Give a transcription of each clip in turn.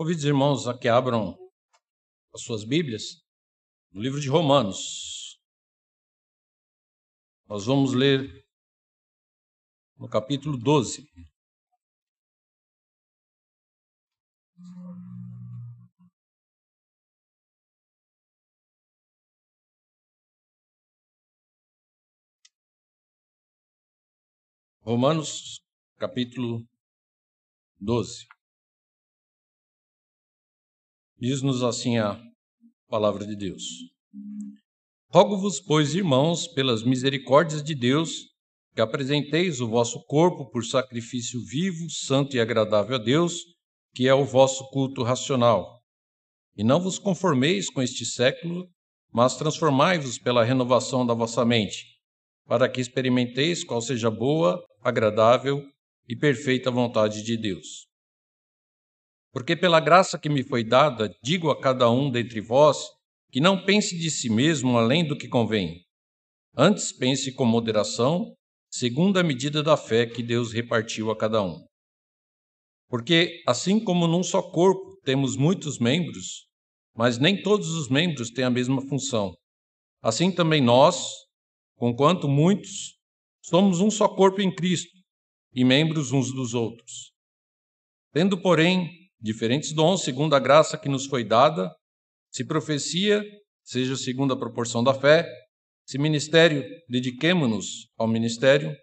Convido os irmãos a que abram as suas Bíblias no livro de Romanos. Nós vamos ler no capítulo 12. Romanos, capítulo 12. Diz-nos assim a palavra de Deus. Rogo-vos, pois, irmãos, pelas misericórdias de Deus, que apresenteis o vosso corpo por sacrifício vivo, santo e agradável a Deus, que é o vosso culto racional. E não vos conformeis com este século, mas transformai-vos pela renovação da vossa mente, para que experimenteis qual seja boa, agradável e perfeita vontade de Deus. Porque pela graça que me foi dada, digo a cada um dentre vós que não pense de si mesmo além do que convém. Antes pense com moderação, segundo a medida da fé que Deus repartiu a cada um. Porque, assim como num só corpo temos muitos membros, mas nem todos os membros têm a mesma função, assim também nós, conquanto muitos, somos um só corpo em Cristo e membros uns dos outros. Tendo, porém, diferentes dons segundo a graça que nos foi dada, se profecia, seja segundo a proporção da fé, se ministério, dediquemo-nos ao ministério.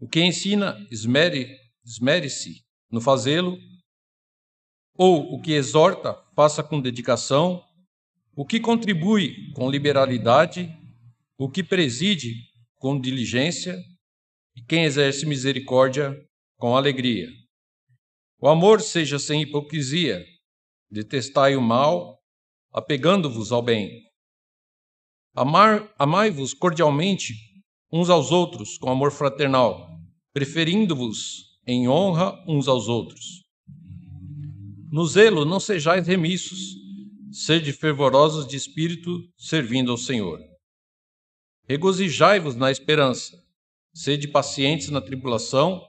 O que ensina, esmere, esmere-se no fazê-lo, ou o que exorta, faça com dedicação, o que contribui com liberalidade, o que preside com diligência, e quem exerce misericórdia com alegria. O amor seja sem hipocrisia, detestai o mal, apegando-vos ao bem. Amai-vos cordialmente uns aos outros com amor fraternal, preferindo-vos em honra uns aos outros. No zelo não sejais remissos, sede fervorosos de espírito, servindo ao Senhor. Regozijai-vos na esperança, sede pacientes na tribulação,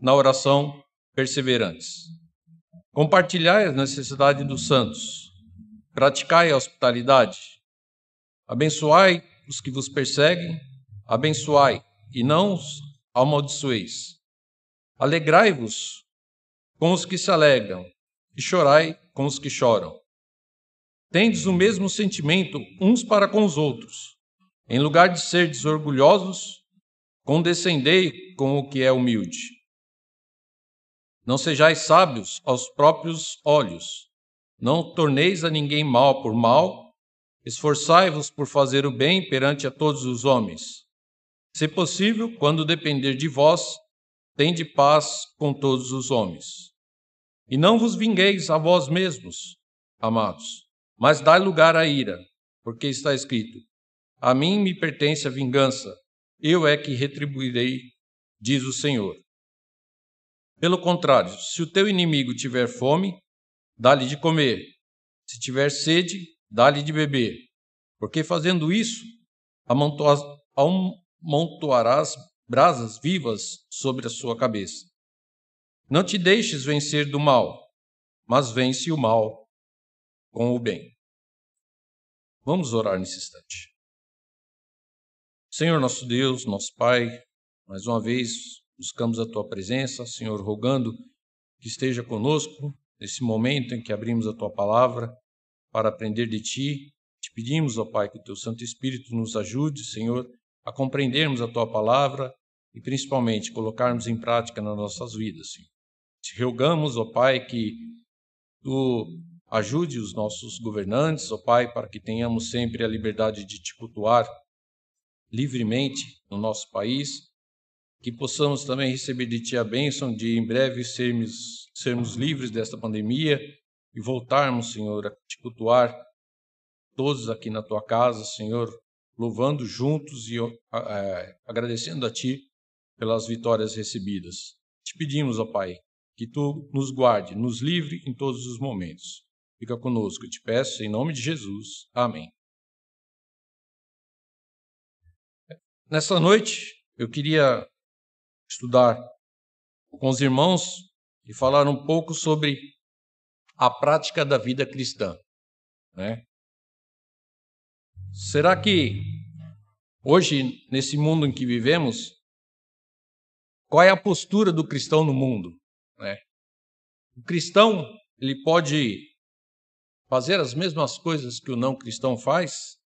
na oração perseverantes. Compartilhai as necessidades dos santos, praticai a hospitalidade, abençoai os que vos perseguem, abençoai e não os amaldiçoeis. Alegrai-vos com os que se alegram e chorai com os que choram. Tendes o mesmo sentimento uns para com os outros. Em lugar de ser desorgulhosos, condescendei com o que é humilde. Não sejais sábios aos próprios olhos. Não torneis a ninguém mal por mal. Esforçai-vos por fazer o bem perante a todos os homens. Se possível, quando depender de vós, tende paz com todos os homens. E não vos vingueis a vós mesmos, amados, mas dai lugar à ira, porque está escrito: A mim me pertence a vingança, eu é que retribuirei, diz o Senhor. Pelo contrário, se o teu inimigo tiver fome, dá-lhe de comer. Se tiver sede, dá-lhe de beber. Porque fazendo isso, amontoarás brasas vivas sobre a sua cabeça. Não te deixes vencer do mal, mas vence o mal com o bem. Vamos orar nesse instante. Senhor nosso Deus, nosso Pai, mais uma vez buscamos a tua presença, Senhor, rogando que esteja conosco nesse momento em que abrimos a tua palavra para aprender de ti. Te pedimos, ó Pai, que o teu Santo Espírito nos ajude, Senhor, a compreendermos a tua palavra e principalmente colocarmos em prática nas nossas vidas, Senhor. Te rogamos, ó Pai, que tu ajude os nossos governantes, ó Pai, para que tenhamos sempre a liberdade de te cultuar livremente no nosso país que possamos também receber de Ti a bênção de em breve sermos, sermos livres desta pandemia e voltarmos, Senhor, a te cultuar todos aqui na Tua casa, Senhor, louvando juntos e é, agradecendo a Ti pelas vitórias recebidas. Te pedimos, ó Pai, que Tu nos guarde, nos livre em todos os momentos. Fica conosco, eu te peço, em nome de Jesus. Amém. Nessa noite, eu queria estudar com os irmãos e falar um pouco sobre a prática da vida cristã. Né? Será que hoje, nesse mundo em que vivemos, qual é a postura do cristão no mundo? Né? O cristão ele pode fazer as mesmas coisas que o não cristão faz,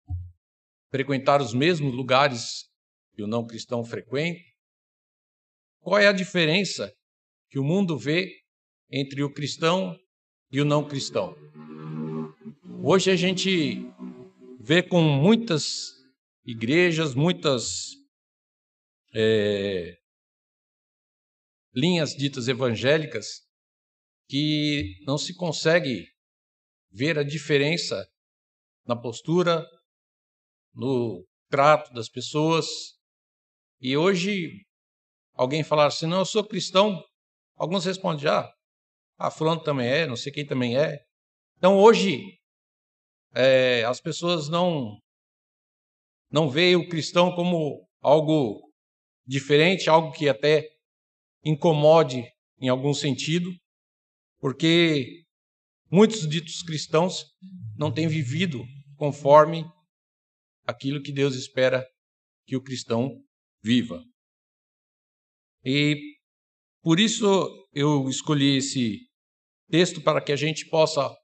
frequentar os mesmos lugares que o não cristão frequenta. Qual é a diferença que o mundo vê entre o cristão e o não cristão? Hoje a gente vê com muitas igrejas, muitas é, linhas ditas evangélicas, que não se consegue ver a diferença na postura, no trato das pessoas. E hoje, alguém falar assim, não, eu sou cristão, alguns respondem, ah, a fulano também é, não sei quem também é. Então hoje, é, as pessoas não, não veem o cristão como algo diferente, algo que até incomode em algum sentido, porque muitos ditos cristãos não têm vivido conforme aquilo que Deus espera que o cristão viva. E por isso eu escolhi esse texto para que a gente possa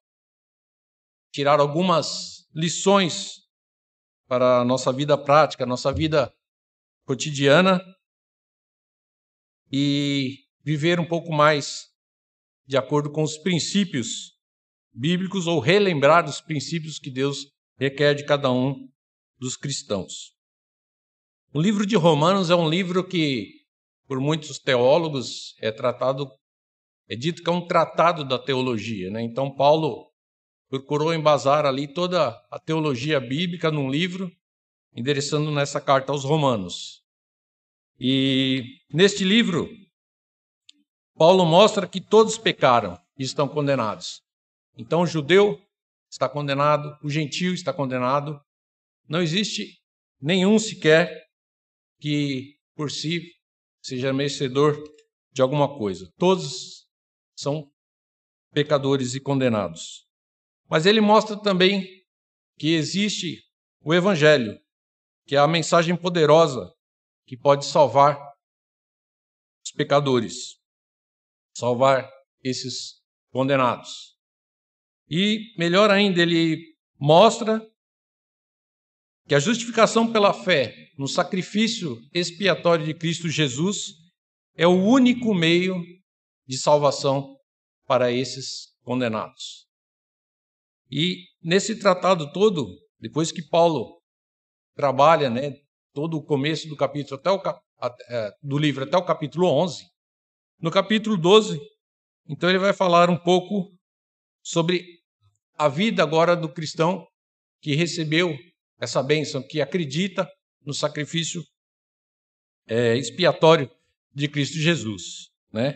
tirar algumas lições para a nossa vida prática, nossa vida cotidiana e viver um pouco mais de acordo com os princípios bíblicos ou relembrar os princípios que Deus requer de cada um dos cristãos. O livro de Romanos é um livro que, por muitos teólogos, é tratado, é dito que é um tratado da teologia. Né? Então, Paulo procurou embasar ali toda a teologia bíblica num livro, endereçando nessa carta aos Romanos. E neste livro, Paulo mostra que todos pecaram e estão condenados. Então, o judeu está condenado, o gentio está condenado. Não existe nenhum sequer que por si seja merecedor de alguma coisa. Todos são pecadores e condenados. Mas ele mostra também que existe o Evangelho, que é a mensagem poderosa que pode salvar os pecadores, salvar esses condenados. E, melhor ainda, ele mostra que a justificação pela fé no sacrifício expiatório de Cristo Jesus é o único meio de salvação para esses condenados. E nesse tratado todo, depois que Paulo trabalha, né, todo o começo do capítulo até o é, do livro até o capítulo 11. No capítulo 12, então ele vai falar um pouco sobre a vida agora do cristão que recebeu essa bênção, que acredita no sacrifício é, expiatório de Cristo Jesus, né?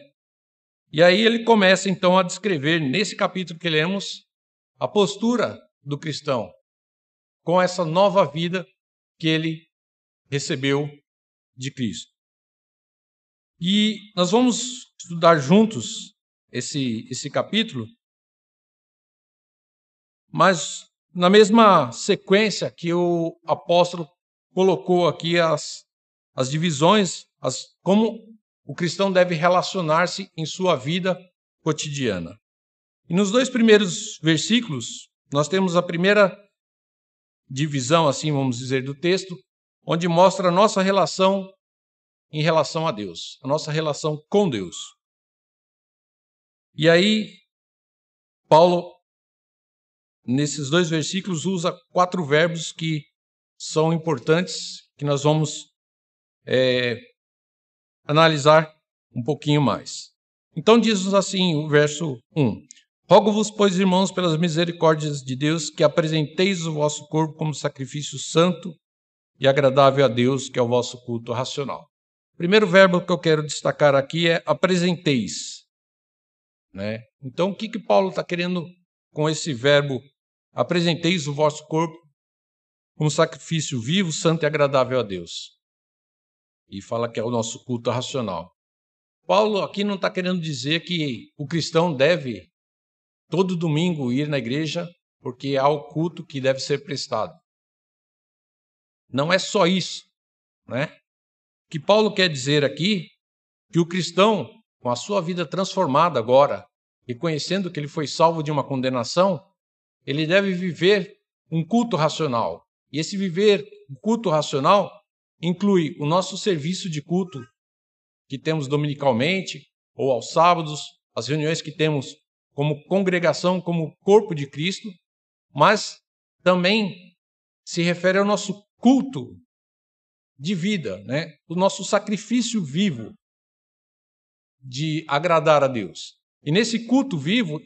E aí ele começa então a descrever nesse capítulo que lemos a postura do cristão com essa nova vida que ele recebeu de Cristo. E nós vamos estudar juntos esse, esse capítulo, mas na mesma sequência que o apóstolo colocou aqui as, as divisões, as, como o cristão deve relacionar-se em sua vida cotidiana. E nos dois primeiros versículos, nós temos a primeira divisão, assim vamos dizer, do texto, onde mostra a nossa relação em relação a Deus, a nossa relação com Deus. E aí, Paulo, nesses dois versículos, usa quatro verbos que são importantes, que nós vamos é, analisar um pouquinho mais. Então, diz-nos assim o verso 1: Rogo-vos, pois, irmãos, pelas misericórdias de Deus, que apresenteis o vosso corpo como sacrifício santo, e agradável a Deus, que é o vosso culto racional. Primeiro verbo que eu quero destacar aqui é apresenteis. Né? Então, o que, que Paulo está querendo com esse verbo apresenteis o vosso corpo como sacrifício vivo, santo e agradável a Deus? E fala que é o nosso culto racional. Paulo aqui não está querendo dizer que o cristão deve todo domingo ir na igreja porque há o culto que deve ser prestado. Não é só isso, né? O que Paulo quer dizer aqui que o cristão, com a sua vida transformada agora, reconhecendo que ele foi salvo de uma condenação, ele deve viver um culto racional. E esse viver um culto racional inclui o nosso serviço de culto que temos dominicalmente ou aos sábados, as reuniões que temos como congregação, como corpo de Cristo, mas também se refere ao nosso culto de vida, né? o nosso sacrifício vivo de agradar a Deus. E nesse culto vivo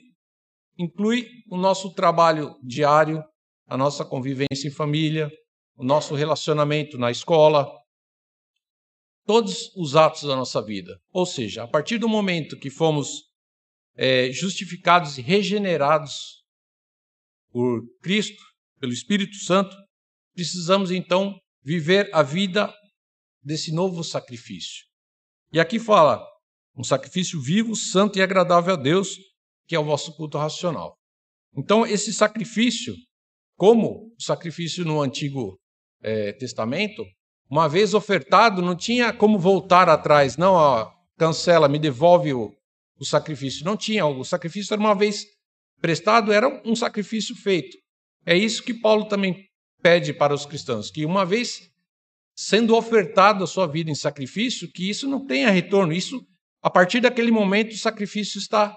inclui o nosso trabalho diário, a nossa convivência em família, o nosso relacionamento na escola, todos os atos da nossa vida. Ou seja, a partir do momento que fomos é, justificados e regenerados por Cristo, pelo Espírito Santo, precisamos então viver a vida desse novo sacrifício. E aqui fala um sacrifício vivo, santo e agradável a Deus, que é o vosso culto racional. Então, esse sacrifício, como o sacrifício no Antigo é, Testamento, uma vez ofertado, não tinha como voltar atrás, não, ó, cancela, me devolve o, o sacrifício. Não tinha, o sacrifício era uma vez prestado, era um sacrifício feito. É isso que Paulo também pede para os cristãos, que uma vez sendo ofertado a sua vida em sacrifício, que isso não tenha retorno, isso a partir daquele momento o sacrifício está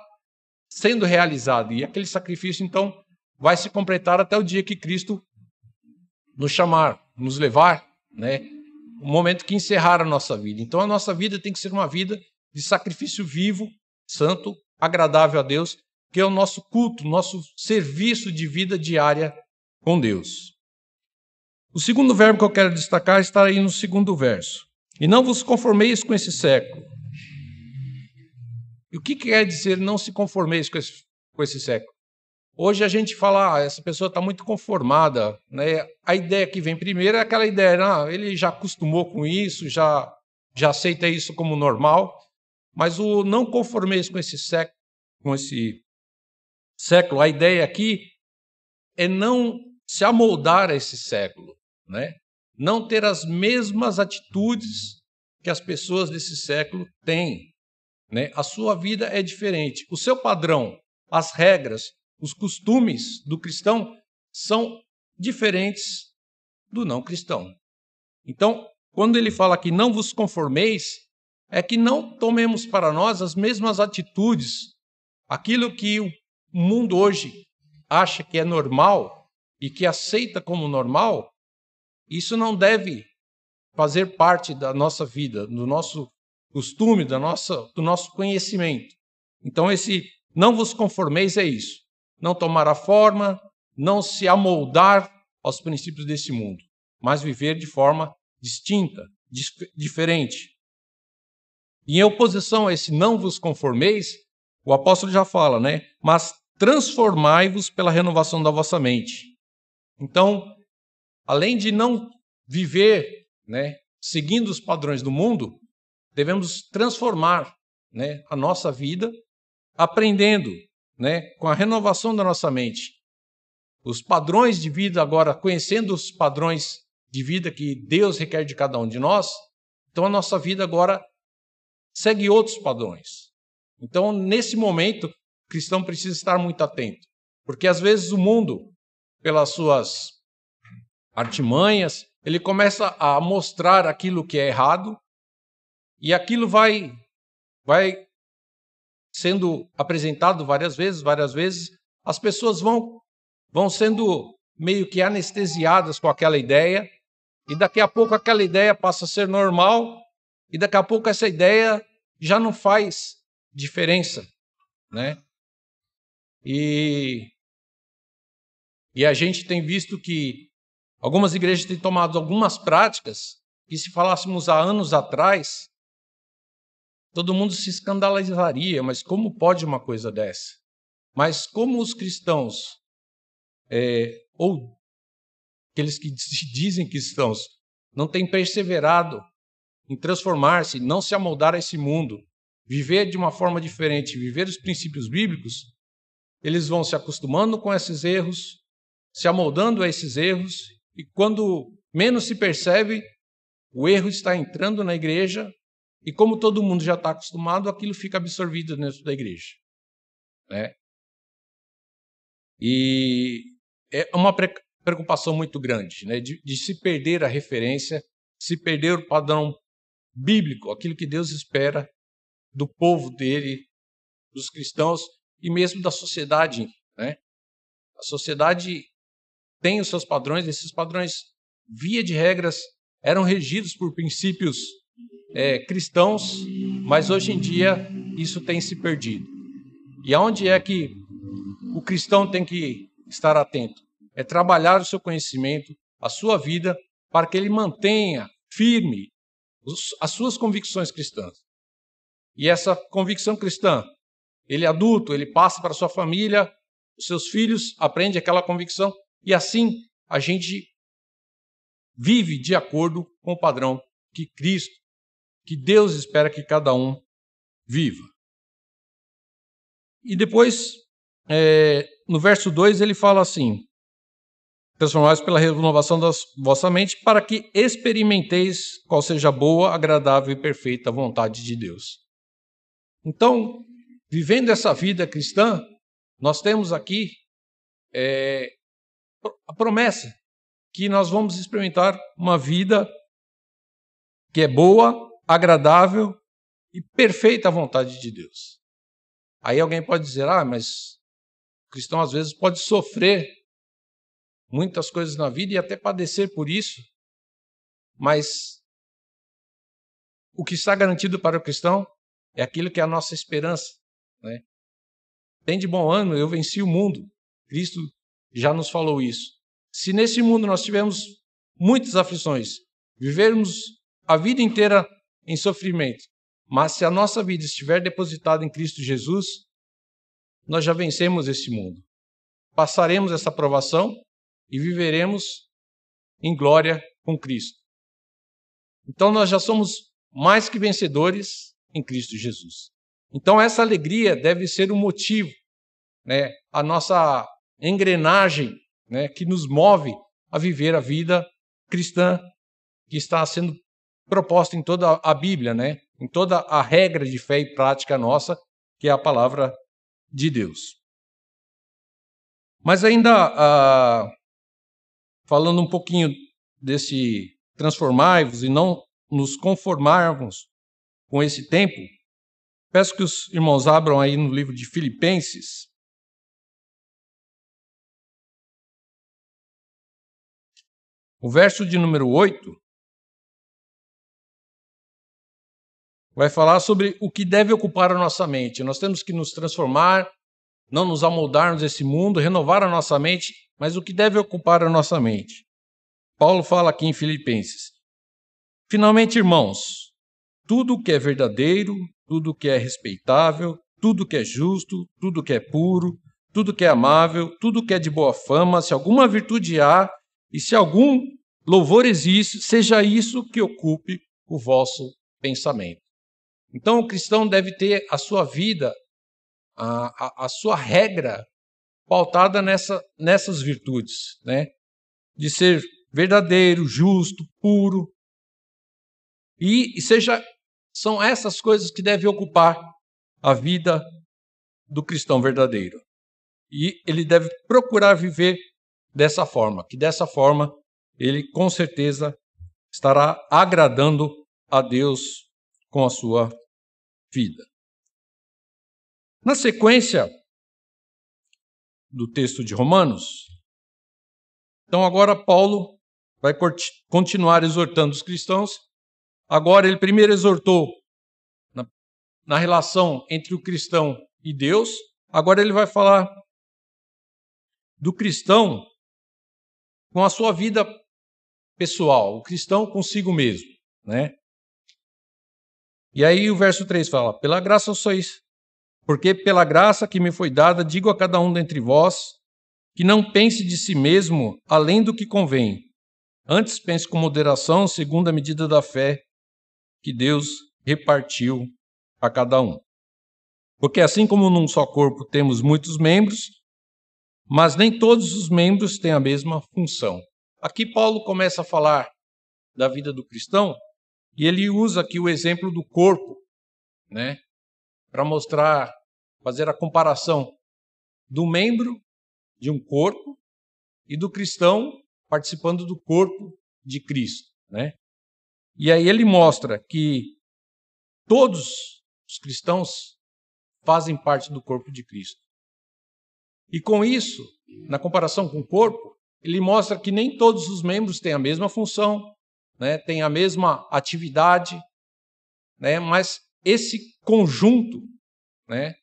sendo realizado e aquele sacrifício então vai se completar até o dia que Cristo nos chamar, nos levar, né? O momento que encerrar a nossa vida. Então a nossa vida tem que ser uma vida de sacrifício vivo, santo, agradável a Deus, que é o nosso culto, nosso serviço de vida diária com Deus. O segundo verbo que eu quero destacar está aí no segundo verso. E não vos conformeis com esse século. E o que quer dizer não se conformeis com esse, com esse século? Hoje a gente fala, ah, essa pessoa está muito conformada. Né? A ideia que vem primeiro é aquela ideia, ah, ele já acostumou com isso, já, já aceita isso como normal. Mas o não conformeis com esse século, com esse século, a ideia aqui é não se amoldar a esse século, né? Não ter as mesmas atitudes que as pessoas desse século têm, né? A sua vida é diferente. O seu padrão, as regras, os costumes do cristão são diferentes do não cristão. Então, quando ele fala que não vos conformeis, é que não tomemos para nós as mesmas atitudes, aquilo que o mundo hoje acha que é normal e que aceita como normal, isso não deve fazer parte da nossa vida, do nosso costume, da nossa, do nosso conhecimento. Então, esse não vos conformeis é isso. Não tomar a forma, não se amoldar aos princípios desse mundo, mas viver de forma distinta, diferente. Em oposição a esse não vos conformeis, o apóstolo já fala, né? Mas transformai-vos pela renovação da vossa mente. Então, além de não viver, né, seguindo os padrões do mundo, devemos transformar, né, a nossa vida, aprendendo, né, com a renovação da nossa mente, os padrões de vida agora, conhecendo os padrões de vida que Deus requer de cada um de nós, então a nossa vida agora segue outros padrões. Então, nesse momento, o cristão precisa estar muito atento, porque às vezes o mundo, pelas suas artimanhas, ele começa a mostrar aquilo que é errado e aquilo vai vai sendo apresentado várias vezes, várias vezes, as pessoas vão vão sendo meio que anestesiadas com aquela ideia. E daqui a pouco aquela ideia passa a ser normal. E daqui a pouco essa ideia já não faz diferença, né? E, e a gente tem visto que algumas igrejas têm tomado algumas práticas que, se falássemos há anos atrás, todo mundo se escandalizaria, mas como pode uma coisa dessa? Mas como os cristãos, é, ou aqueles que dizem cristãos, não têm perseverado em transformar-se, não se amoldar a esse mundo, viver de uma forma diferente, viver os princípios bíblicos, eles vão se acostumando com esses erros, se amoldando a esses erros, e quando menos se percebe, o erro está entrando na igreja, e como todo mundo já está acostumado, aquilo fica absorvido dentro da igreja. Né? E é uma preocupação muito grande né? de, de se perder a referência, se perder o padrão bíblico, aquilo que Deus espera do povo dele, dos cristãos e mesmo da sociedade. Né? A sociedade tem os seus padrões, esses padrões, via de regras, eram regidos por princípios é, cristãos, mas hoje em dia isso tem se perdido. E aonde é que o cristão tem que estar atento? É trabalhar o seu conhecimento, a sua vida, para que ele mantenha firme as suas convicções cristãs. E essa convicção cristã, ele é adulto, ele passa para sua família, os seus filhos aprendem aquela convicção, e assim a gente vive de acordo com o padrão que Cristo, que Deus espera que cada um viva. E depois, é, no verso 2, ele fala assim: transformai pela renovação da vossa mente, para que experimenteis qual seja a boa, agradável e perfeita vontade de Deus. Então, vivendo essa vida cristã, nós temos aqui é, a promessa que nós vamos experimentar uma vida que é boa, agradável e perfeita vontade de Deus. Aí alguém pode dizer: ah, mas o cristão às vezes pode sofrer muitas coisas na vida e até padecer por isso, mas o que está garantido para o cristão é aquilo que é a nossa esperança. Né? Tem de bom ano, eu venci o mundo. Cristo já nos falou isso. Se nesse mundo nós tivermos muitas aflições, vivermos a vida inteira em sofrimento, mas se a nossa vida estiver depositada em Cristo Jesus, nós já vencemos esse mundo. Passaremos essa provação e viveremos em glória com Cristo. Então nós já somos mais que vencedores em Cristo Jesus. Então essa alegria deve ser o motivo, né, a nossa engrenagem, né, que nos move a viver a vida cristã que está sendo proposta em toda a Bíblia, né, em toda a regra de fé e prática nossa, que é a palavra de Deus. Mas ainda ah, falando um pouquinho desse transformai-vos e não nos conformarmos com esse tempo, peço que os irmãos abram aí no livro de Filipenses. O verso de número 8 vai falar sobre o que deve ocupar a nossa mente. Nós temos que nos transformar, não nos amoldarmos desse mundo, renovar a nossa mente mas o que deve ocupar a nossa mente? Paulo fala aqui em Filipenses. Finalmente, irmãos, tudo que é verdadeiro, tudo que é respeitável, tudo que é justo, tudo que é puro, tudo que é amável, tudo que é de boa fama, se alguma virtude há e se algum louvor existe, seja isso que ocupe o vosso pensamento. Então, o cristão deve ter a sua vida, a, a, a sua regra pautada nessa, nessas virtudes, né? De ser verdadeiro, justo, puro. E, e seja são essas coisas que devem ocupar a vida do cristão verdadeiro. E ele deve procurar viver dessa forma, que dessa forma ele com certeza estará agradando a Deus com a sua vida. Na sequência, do texto de Romanos. Então, agora Paulo vai continuar exortando os cristãos. Agora, ele primeiro exortou na, na relação entre o cristão e Deus. Agora, ele vai falar do cristão com a sua vida pessoal, o cristão consigo mesmo, né? E aí o verso 3 fala: "Pela graça sois porque pela graça que me foi dada, digo a cada um dentre vós que não pense de si mesmo além do que convém. Antes pense com moderação, segundo a medida da fé que Deus repartiu a cada um. Porque assim como num só corpo temos muitos membros, mas nem todos os membros têm a mesma função. Aqui Paulo começa a falar da vida do cristão e ele usa aqui o exemplo do corpo, né, para mostrar, fazer a comparação do membro de um corpo e do cristão participando do corpo de Cristo, né? E aí ele mostra que todos os cristãos fazem parte do corpo de Cristo. E com isso, na comparação com o corpo, ele mostra que nem todos os membros têm a mesma função, né, têm a mesma atividade, né, mas esse conjunto né,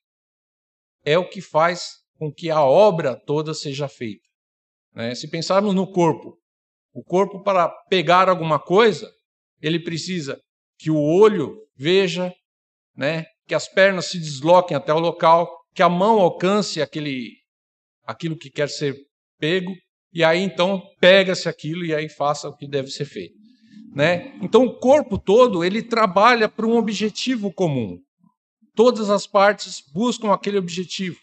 é o que faz com que a obra toda seja feita. Né? Se pensarmos no corpo, o corpo, para pegar alguma coisa, ele precisa que o olho veja, né? que as pernas se desloquem até o local, que a mão alcance aquele, aquilo que quer ser pego, e aí então pega-se aquilo e aí faça o que deve ser feito. Né? Então o corpo todo ele trabalha para um objetivo comum. Todas as partes buscam aquele objetivo.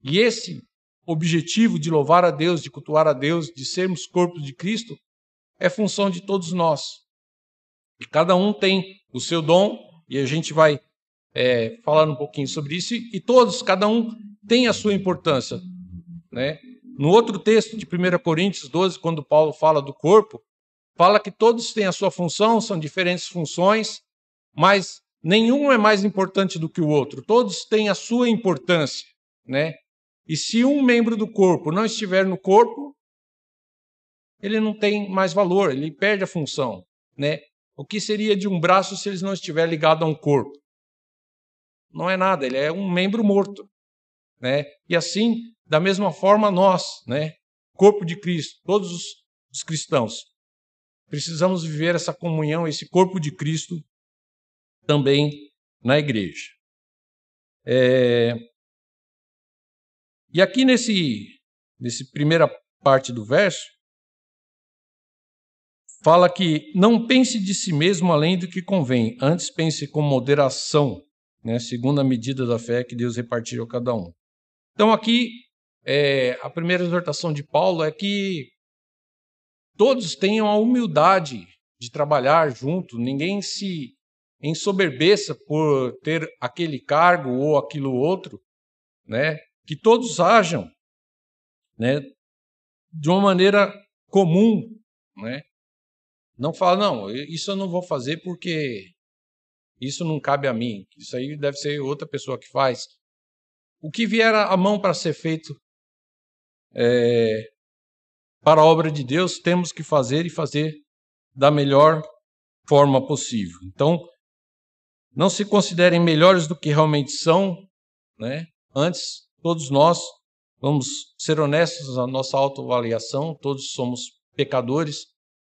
E esse objetivo de louvar a Deus, de cultuar a Deus, de sermos corpo de Cristo, é função de todos nós. E cada um tem o seu dom, e a gente vai é, falar um pouquinho sobre isso, e todos, cada um tem a sua importância. Né? No outro texto de 1 Coríntios 12, quando Paulo fala do corpo, fala que todos têm a sua função, são diferentes funções, mas nenhum é mais importante do que o outro, todos têm a sua importância. Né? E se um membro do corpo não estiver no corpo, ele não tem mais valor, ele perde a função, né? O que seria de um braço se ele não estiver ligado a um corpo? Não é nada, ele é um membro morto, né? E assim, da mesma forma nós, né? Corpo de Cristo, todos os, os cristãos, precisamos viver essa comunhão, esse corpo de Cristo também na igreja. É, e aqui nesse, nesse primeira parte do verso, fala que não pense de si mesmo além do que convém, antes pense com moderação, né, segundo a medida da fé que Deus repartiu a cada um. Então aqui, é, a primeira exortação de Paulo é que todos tenham a humildade de trabalhar junto, ninguém se ensoberbeça por ter aquele cargo ou aquilo outro, né? que todos ajam né, de uma maneira comum. Né? Não fala, não, isso eu não vou fazer porque isso não cabe a mim, isso aí deve ser outra pessoa que faz. O que vier à mão para ser feito é, para a obra de Deus, temos que fazer e fazer da melhor forma possível. Então, não se considerem melhores do que realmente são, né? Antes, Todos nós, vamos ser honestos na nossa autoavaliação, todos somos pecadores,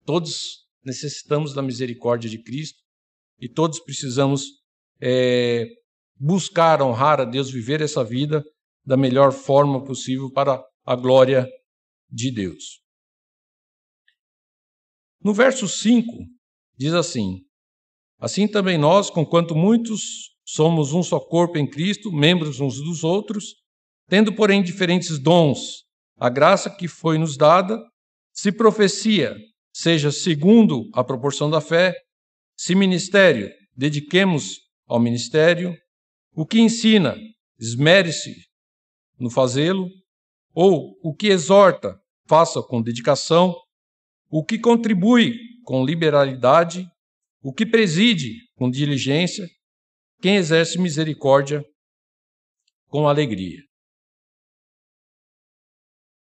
todos necessitamos da misericórdia de Cristo e todos precisamos é, buscar honrar a Deus, viver essa vida da melhor forma possível para a glória de Deus. No verso 5, diz assim: Assim também nós, conquanto muitos somos um só corpo em Cristo, membros uns dos outros, Tendo, porém, diferentes dons, a graça que foi nos dada, se profecia, seja segundo a proporção da fé, se ministério, dediquemos ao ministério, o que ensina, esmere-se no fazê-lo, ou o que exorta, faça com dedicação, o que contribui com liberalidade, o que preside com diligência, quem exerce misericórdia com alegria.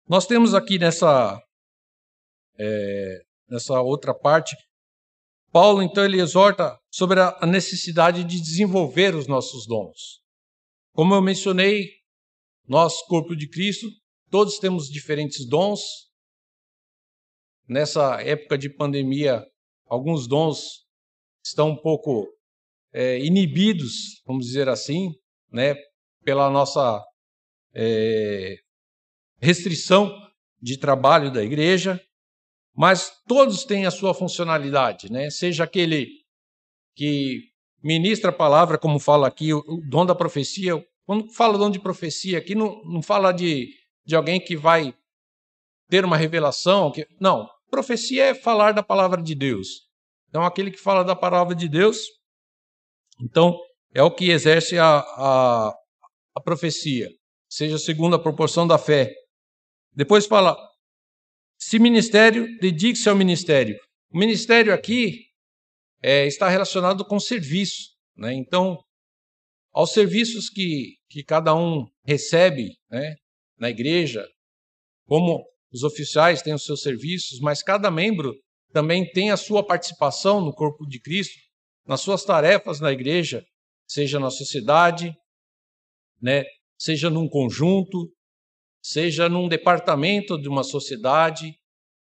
Nós temos aqui nessa, é, nessa outra parte, Paulo então ele exorta sobre a necessidade de desenvolver os nossos dons. Como eu mencionei, nós, corpo de Cristo, todos temos diferentes dons. Nessa época de pandemia, alguns dons estão um pouco é, inibidos, vamos dizer assim, né, pela nossa é, restrição de trabalho da igreja, mas todos têm a sua funcionalidade, né? Seja aquele que ministra a palavra, como fala aqui, o, dom da profecia. Quando fala dom de profecia aqui, não, não fala de, de alguém que vai ter uma revelação. Que, não, profecia é falar da palavra de Deus. Então, aquele que fala da palavra de Deus, então, é o que exerce a, a, a profecia, seja segundo a proporção da fé. Depois fala, se ministério, dedique-se ao ministério. O ministério aqui é, está relacionado com serviço. Né? Então, aos serviços que, que cada um recebe né, na igreja, como os oficiais têm os seus serviços, mas cada membro também tem a sua participação no corpo de Cristo, nas suas tarefas na igreja, seja na sociedade, né, seja num conjunto, seja num departamento de uma sociedade,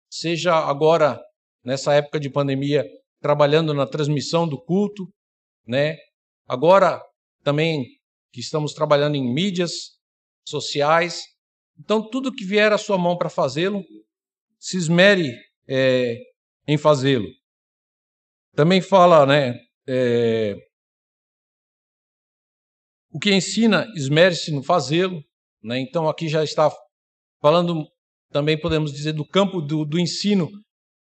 seja agora nessa época de pandemia trabalhando na transmissão do culto, né? Agora também que estamos trabalhando em mídias sociais. Então tudo que vier à sua mão para fazê-lo, se esmere é, em fazê-lo. Também fala, né? É, o que ensina, esmere-se no fazê-lo. Né? Então, aqui já está falando, também podemos dizer, do campo do, do ensino,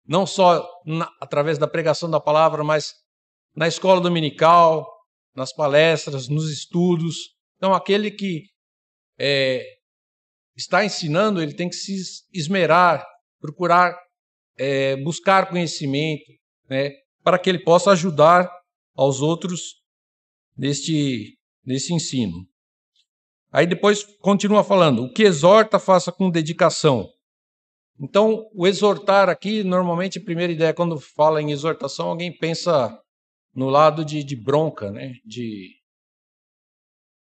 não só na, através da pregação da palavra, mas na escola dominical, nas palestras, nos estudos. Então, aquele que é, está ensinando, ele tem que se esmerar, procurar é, buscar conhecimento, né, para que ele possa ajudar aos outros neste, nesse ensino. Aí depois continua falando: o que exorta, faça com dedicação. Então, o exortar aqui, normalmente, a primeira ideia, quando fala em exortação, alguém pensa no lado de, de bronca, né? De.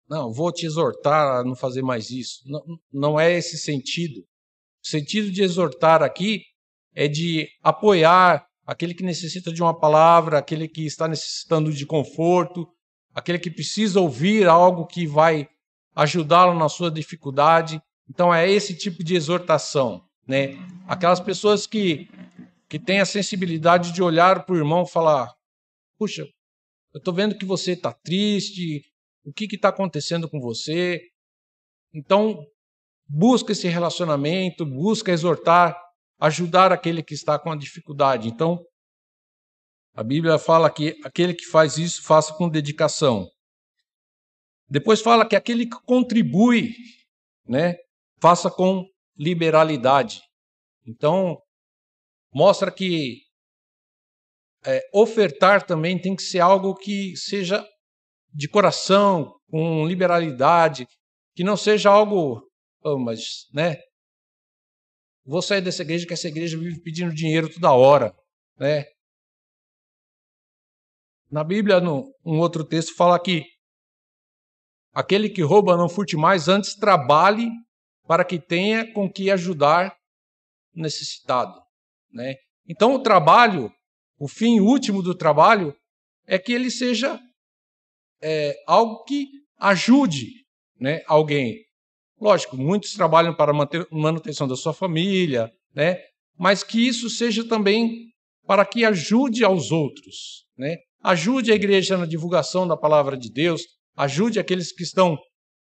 Não, vou te exortar a não fazer mais isso. Não, não é esse sentido. O sentido de exortar aqui é de apoiar aquele que necessita de uma palavra, aquele que está necessitando de conforto, aquele que precisa ouvir algo que vai ajudá-lo na sua dificuldade. Então é esse tipo de exortação, né? Aquelas pessoas que que têm a sensibilidade de olhar para o irmão e falar: puxa, eu estou vendo que você está triste, o que está acontecendo com você? Então busca esse relacionamento, busca exortar ajudar aquele que está com a dificuldade. Então, a Bíblia fala que aquele que faz isso, faça com dedicação. Depois fala que aquele que contribui, né, faça com liberalidade. Então, mostra que é, ofertar também tem que ser algo que seja de coração, com liberalidade, que não seja algo, oh, mas, né, Vou sair dessa igreja que essa igreja vive pedindo dinheiro toda hora, né? Na Bíblia, no, um outro texto fala que aquele que rouba não furte mais, antes trabalhe para que tenha com que ajudar o necessitado, né? Então o trabalho, o fim último do trabalho é que ele seja é, algo que ajude, né, alguém. Lógico, muitos trabalham para manter manutenção da sua família, né? Mas que isso seja também para que ajude aos outros, né? Ajude a igreja na divulgação da palavra de Deus, ajude aqueles que estão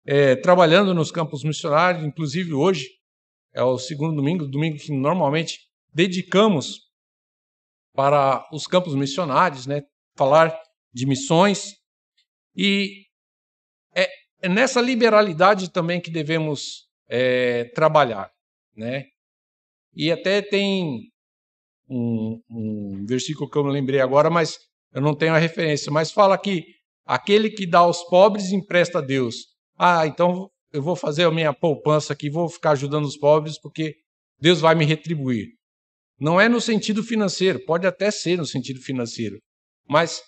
é, trabalhando nos campos missionários, inclusive hoje é o segundo domingo, domingo que normalmente dedicamos para os campos missionários, né? Falar de missões e é, é nessa liberalidade também que devemos é, trabalhar, né? E até tem um, um, versículo que eu não lembrei agora, mas eu não tenho a referência, mas fala que aquele que dá aos pobres empresta a Deus. Ah, então eu vou fazer a minha poupança aqui, vou ficar ajudando os pobres porque Deus vai me retribuir. Não é no sentido financeiro, pode até ser no sentido financeiro, mas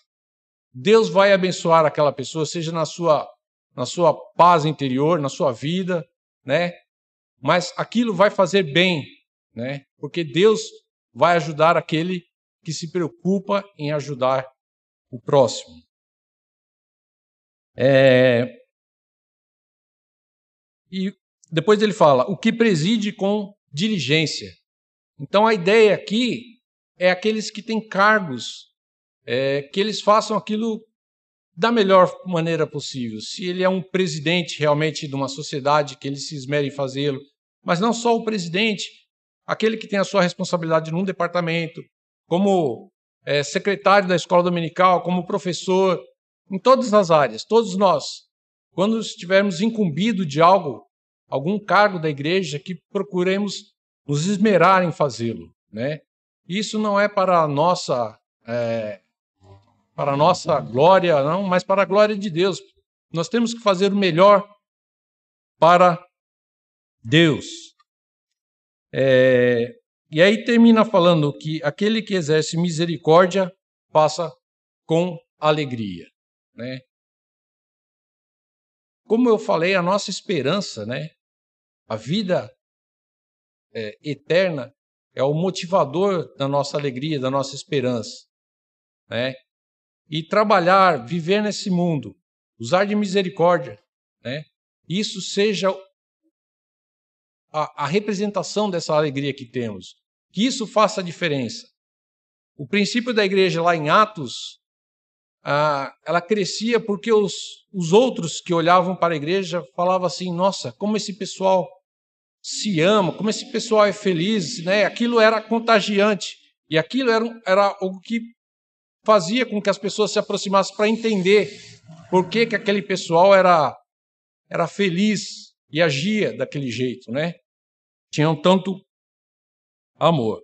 Deus vai abençoar aquela pessoa, seja na sua na sua paz interior, na sua vida, né? Mas aquilo vai fazer bem, né? Porque Deus vai ajudar aquele que se preocupa em ajudar o próximo. É... E depois ele fala, o que preside com diligência. Então a ideia aqui é aqueles que têm cargos, é, que eles façam aquilo da melhor maneira possível. Se ele é um presidente realmente de uma sociedade, que ele se esmere em fazê-lo. Mas não só o presidente, aquele que tem a sua responsabilidade num departamento, como é, secretário da escola dominical, como professor, em todas as áreas, todos nós, quando estivermos incumbidos de algo, algum cargo da igreja, que procuremos nos esmerar em fazê-lo, né? Isso não é para a nossa é, para a nossa glória, não, mas para a glória de Deus. Nós temos que fazer o melhor para Deus. É, e aí termina falando que aquele que exerce misericórdia passa com alegria, né? Como eu falei, a nossa esperança, né? A vida é, eterna é o motivador da nossa alegria, da nossa esperança, né? E trabalhar, viver nesse mundo, usar de misericórdia, né? Isso seja a, a representação dessa alegria que temos. Que isso faça a diferença. O princípio da igreja lá em Atos, ah, ela crescia porque os, os outros que olhavam para a igreja falavam assim: nossa, como esse pessoal se ama, como esse pessoal é feliz, né? Aquilo era contagiante e aquilo era, era que fazia com que as pessoas se aproximassem para entender por que, que aquele pessoal era, era feliz e agia daquele jeito, né? tinham tanto amor.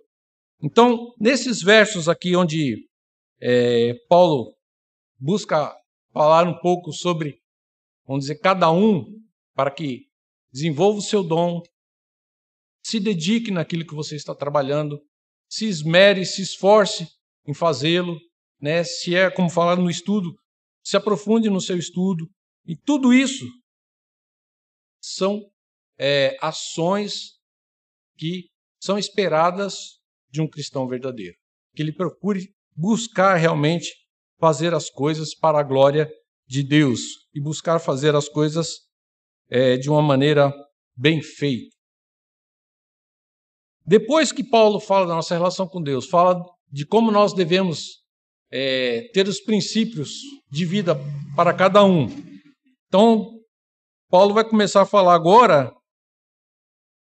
Então, nesses versos aqui, onde é, Paulo busca falar um pouco sobre, vamos dizer, cada um, para que desenvolva o seu dom, se dedique naquilo que você está trabalhando, se esmere, se esforce em fazê-lo, né? se é como falar no estudo, se aprofunde no seu estudo, e tudo isso são é, ações que são esperadas de um cristão verdadeiro. Que ele procure buscar realmente fazer as coisas para a glória de Deus e buscar fazer as coisas é, de uma maneira bem feita. Depois que Paulo fala da nossa relação com Deus, fala de como nós devemos é, ter os princípios de vida para cada um. Então, Paulo vai começar a falar agora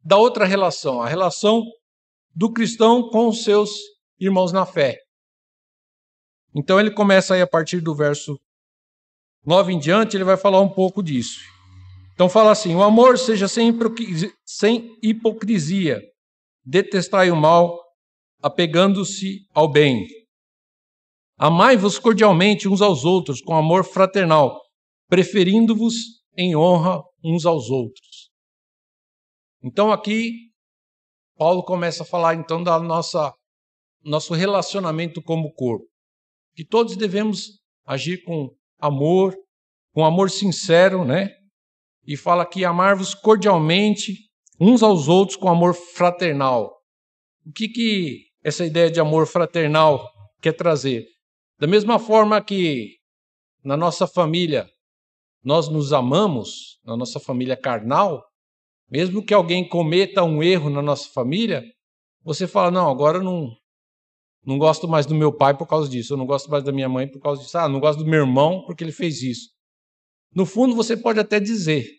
da outra relação, a relação do cristão com os seus irmãos na fé. Então ele começa aí a partir do verso 9 em diante, ele vai falar um pouco disso. Então fala assim: o amor seja sem hipocrisia, detestai o mal, apegando-se ao bem. Amai-vos cordialmente uns aos outros com amor fraternal, preferindo-vos em honra uns aos outros. Então aqui Paulo começa a falar então da nossa nosso relacionamento como corpo, que todos devemos agir com amor, com amor sincero, né? E fala que amar-vos cordialmente uns aos outros com amor fraternal. O que que essa ideia de amor fraternal quer trazer? Da mesma forma que na nossa família nós nos amamos, na nossa família carnal, mesmo que alguém cometa um erro na nossa família, você fala: não, agora não, não gosto mais do meu pai por causa disso, eu não gosto mais da minha mãe por causa disso, ah, não gosto do meu irmão porque ele fez isso. No fundo, você pode até dizer,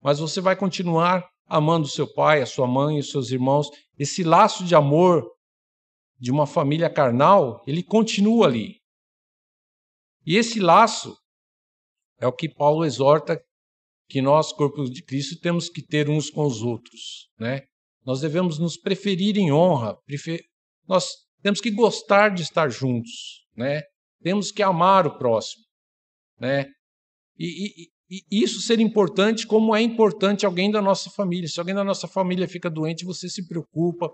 mas você vai continuar amando seu pai, a sua mãe, os seus irmãos. Esse laço de amor de uma família carnal, ele continua ali. E esse laço é o que Paulo exorta que nós, corpo de Cristo, temos que ter uns com os outros, né? Nós devemos nos preferir em honra, prefer... nós temos que gostar de estar juntos, né? Temos que amar o próximo, né? E, e, e isso ser importante, como é importante alguém da nossa família. Se alguém da nossa família fica doente, você se preocupa,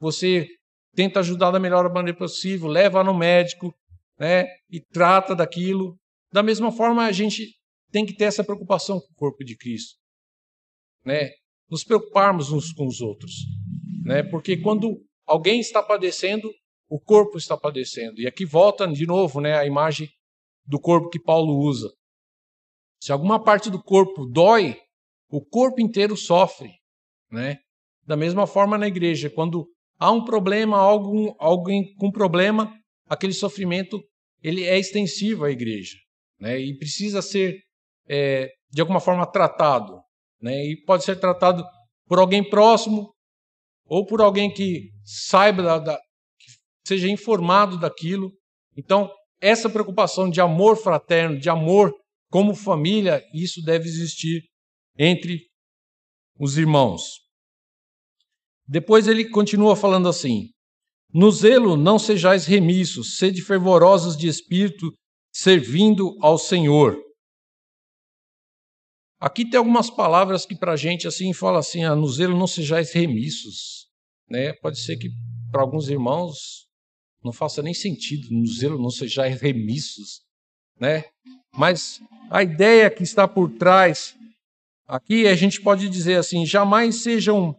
você tenta ajudar da melhor maneira possível, leva no médico, né? E trata daquilo. Da mesma forma, a gente tem que ter essa preocupação com o corpo de Cristo, né? Nos preocuparmos uns com os outros, né? Porque quando alguém está padecendo, o corpo está padecendo. E aqui volta de novo, né, a imagem do corpo que Paulo usa. Se alguma parte do corpo dói, o corpo inteiro sofre, né? Da mesma forma na igreja, quando há um problema, algum, alguém com problema, aquele sofrimento ele é extensivo à igreja, né? E precisa ser é, de alguma forma tratado, né? E pode ser tratado por alguém próximo ou por alguém que saiba da, da que seja informado daquilo. Então, essa preocupação de amor fraterno, de amor como família, isso deve existir entre os irmãos. Depois ele continua falando assim: No zelo não sejais remissos, sede fervorosos de espírito, servindo ao Senhor. Aqui tem algumas palavras que para a gente assim fala assim, ah, no zelo não sejais remissos, né? Pode ser que para alguns irmãos não faça nem sentido, no zelo não sejais remissos, né? Mas a ideia que está por trás aqui a gente pode dizer assim, jamais sejam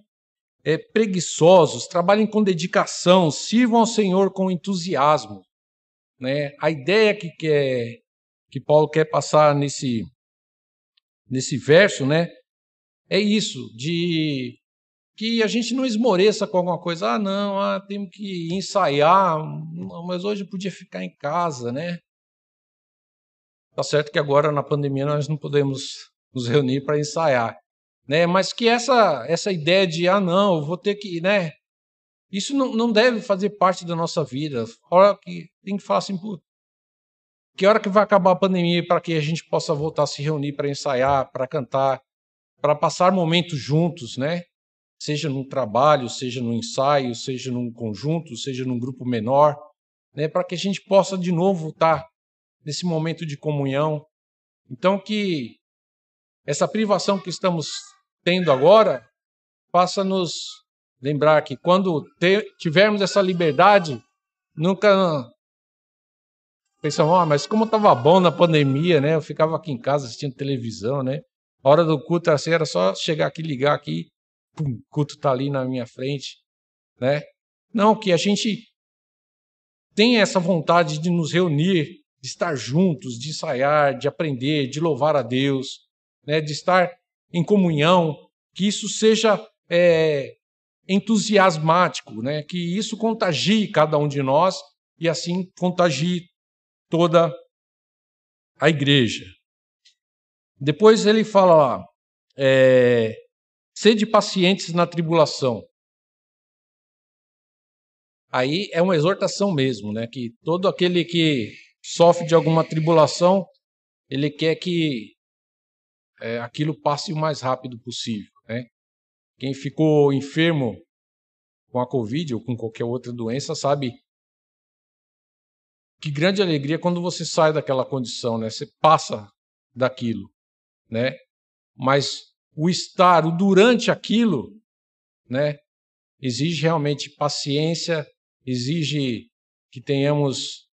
é, preguiçosos, trabalhem com dedicação, sirvam ao Senhor com entusiasmo. Né? A ideia que, quer, que Paulo quer passar nesse, nesse verso né, é isso, de que a gente não esmoreça com alguma coisa. Ah, não, ah, temos que ensaiar, mas hoje podia ficar em casa, né? Tá certo que agora na pandemia nós não podemos nos reunir para ensaiar né? Mas que essa essa ideia de ah não, eu vou ter que, né? Isso não, não deve fazer parte da nossa vida. Hora que tem que falar assim, que hora que vai acabar a pandemia para que a gente possa voltar a se reunir para ensaiar, para cantar, para passar momentos juntos, né? Seja no trabalho, seja no ensaio, seja num conjunto, seja num grupo menor, né? Para que a gente possa de novo estar nesse momento de comunhão. Então que essa privação que estamos tendo agora, faça nos lembrar que quando tivermos essa liberdade, nunca pensamos, ah, mas como estava bom na pandemia, né? Eu ficava aqui em casa assistindo televisão, né? A hora do culto assim, era só chegar aqui, ligar aqui, pum, o culto está ali na minha frente, né? Não, que a gente tenha essa vontade de nos reunir, de estar juntos, de ensaiar, de aprender, de louvar a Deus, né? De estar em comunhão, que isso seja é, entusiasmático, né? que isso contagie cada um de nós e assim contagie toda a igreja. Depois ele fala lá, é, sede pacientes na tribulação. Aí é uma exortação mesmo, né? Que todo aquele que sofre de alguma tribulação, ele quer que é, aquilo passe o mais rápido possível. Né? Quem ficou enfermo com a Covid ou com qualquer outra doença sabe que grande alegria quando você sai daquela condição, né? Você passa daquilo, né? Mas o estar, o durante aquilo, né? Exige realmente paciência, exige que tenhamos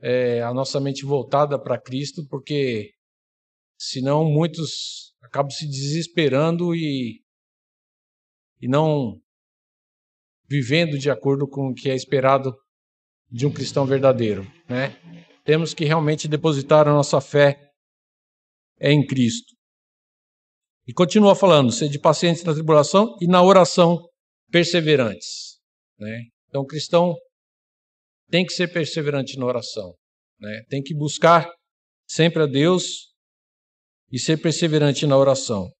é, a nossa mente voltada para Cristo, porque senão muitos acabam se desesperando e, e não vivendo de acordo com o que é esperado de um cristão verdadeiro, né? Temos que realmente depositar a nossa fé em Cristo. E continua falando, de pacientes na tribulação e na oração perseverantes, né? Então o cristão tem que ser perseverante na oração, né? Tem que buscar sempre a Deus e ser perseverante na oração.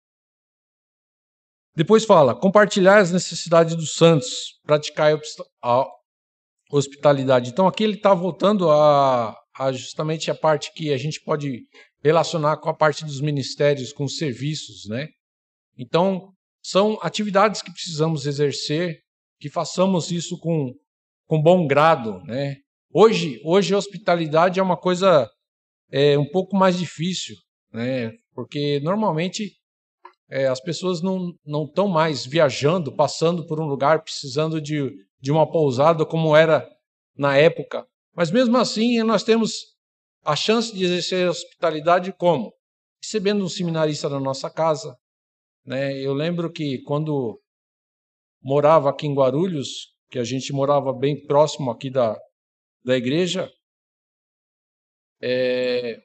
Depois fala: compartilhar as necessidades dos santos, praticar a hospitalidade. Então aqui ele está voltando a, a, justamente a parte que a gente pode relacionar com a parte dos ministérios, com os serviços, né? Então são atividades que precisamos exercer, que façamos isso com, com bom grado, né? Hoje, hoje a hospitalidade é uma coisa é, um pouco mais difícil, né? Porque normalmente é, as pessoas não estão mais viajando, passando por um lugar, precisando de, de uma pousada como era na época. Mas mesmo assim, nós temos a chance de exercer hospitalidade como? Recebendo um seminarista na nossa casa. Né? Eu lembro que quando morava aqui em Guarulhos, que a gente morava bem próximo aqui da, da igreja, é,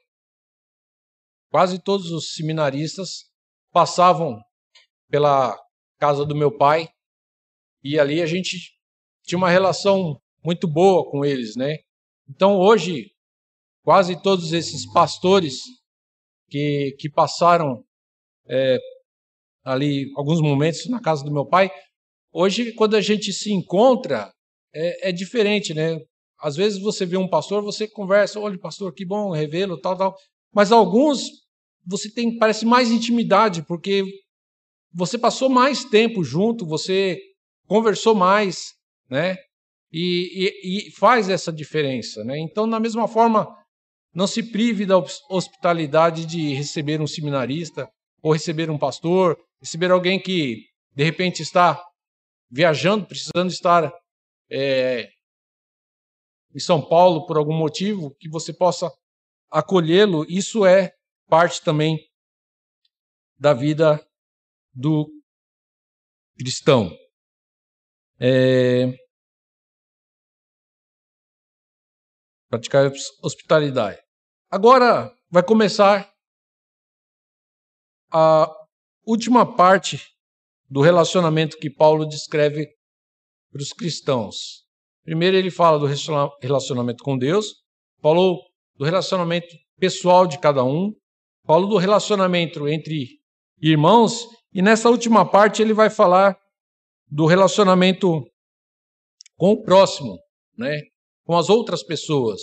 Quase todos os seminaristas passavam pela casa do meu pai e ali a gente tinha uma relação muito boa com eles, né? Então hoje quase todos esses pastores que, que passaram é, ali alguns momentos na casa do meu pai, hoje, quando a gente se encontra, é, é diferente, né? Às vezes você vê um pastor, você conversa, olha, pastor, que bom revê-lo, tal, tal. Mas alguns você tem, parece mais intimidade, porque você passou mais tempo junto, você conversou mais, né? E, e, e, faz essa diferença, né? Então, da mesma forma, não se prive da hospitalidade de receber um seminarista, ou receber um pastor, receber alguém que de repente está viajando, precisando estar é, em São Paulo por algum motivo, que você possa acolhê-lo. Isso é parte também da vida do cristão. É... Praticar hospitalidade. Agora vai começar a última parte do relacionamento que Paulo descreve para os cristãos. Primeiro ele fala do relacionamento com Deus, falou do relacionamento pessoal de cada um, falou do relacionamento entre irmãos, e nessa última parte ele vai falar do relacionamento com o próximo, né? com as outras pessoas,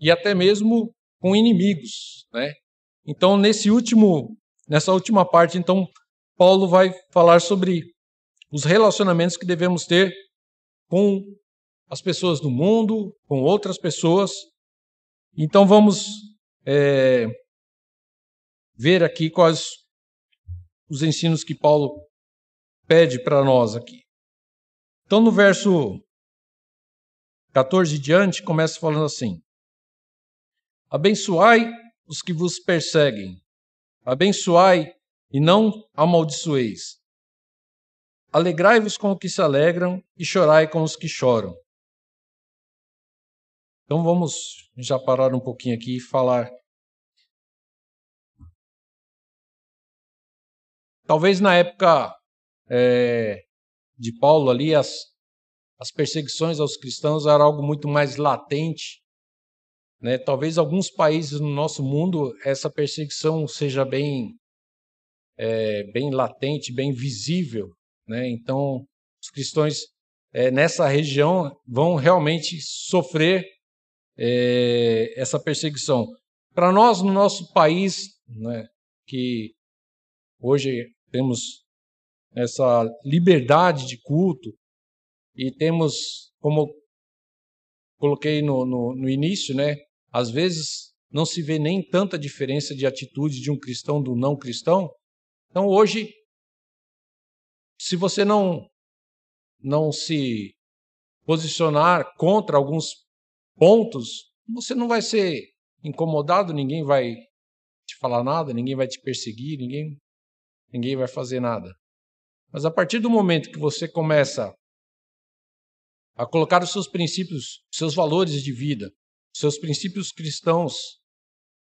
e até mesmo com inimigos. Né? Então, nesse último, nessa última parte, então, Paulo vai falar sobre os relacionamentos que devemos ter com as pessoas do mundo, com outras pessoas. Então vamos é, ver aqui quais os ensinos que Paulo pede para nós aqui. Então no verso 14 diante começa falando assim: Abençoai os que vos perseguem, abençoai e não amaldiçoeis. Alegrai-vos com os que se alegram e chorai com os que choram. Então vamos já parar um pouquinho aqui e falar. Talvez na época é, de Paulo ali as, as perseguições aos cristãos eram algo muito mais latente. Né? Talvez alguns países no nosso mundo essa perseguição seja bem é, bem latente, bem visível. Né? Então os cristãos é, nessa região vão realmente sofrer é, essa perseguição. Para nós, no nosso país, né, que hoje temos essa liberdade de culto e temos, como coloquei no, no, no início, né, às vezes não se vê nem tanta diferença de atitude de um cristão do não cristão. Então hoje, se você não não se posicionar contra alguns pontos, você não vai ser incomodado, ninguém vai te falar nada, ninguém vai te perseguir, ninguém, ninguém vai fazer nada. Mas a partir do momento que você começa a colocar os seus princípios, seus valores de vida, seus princípios cristãos,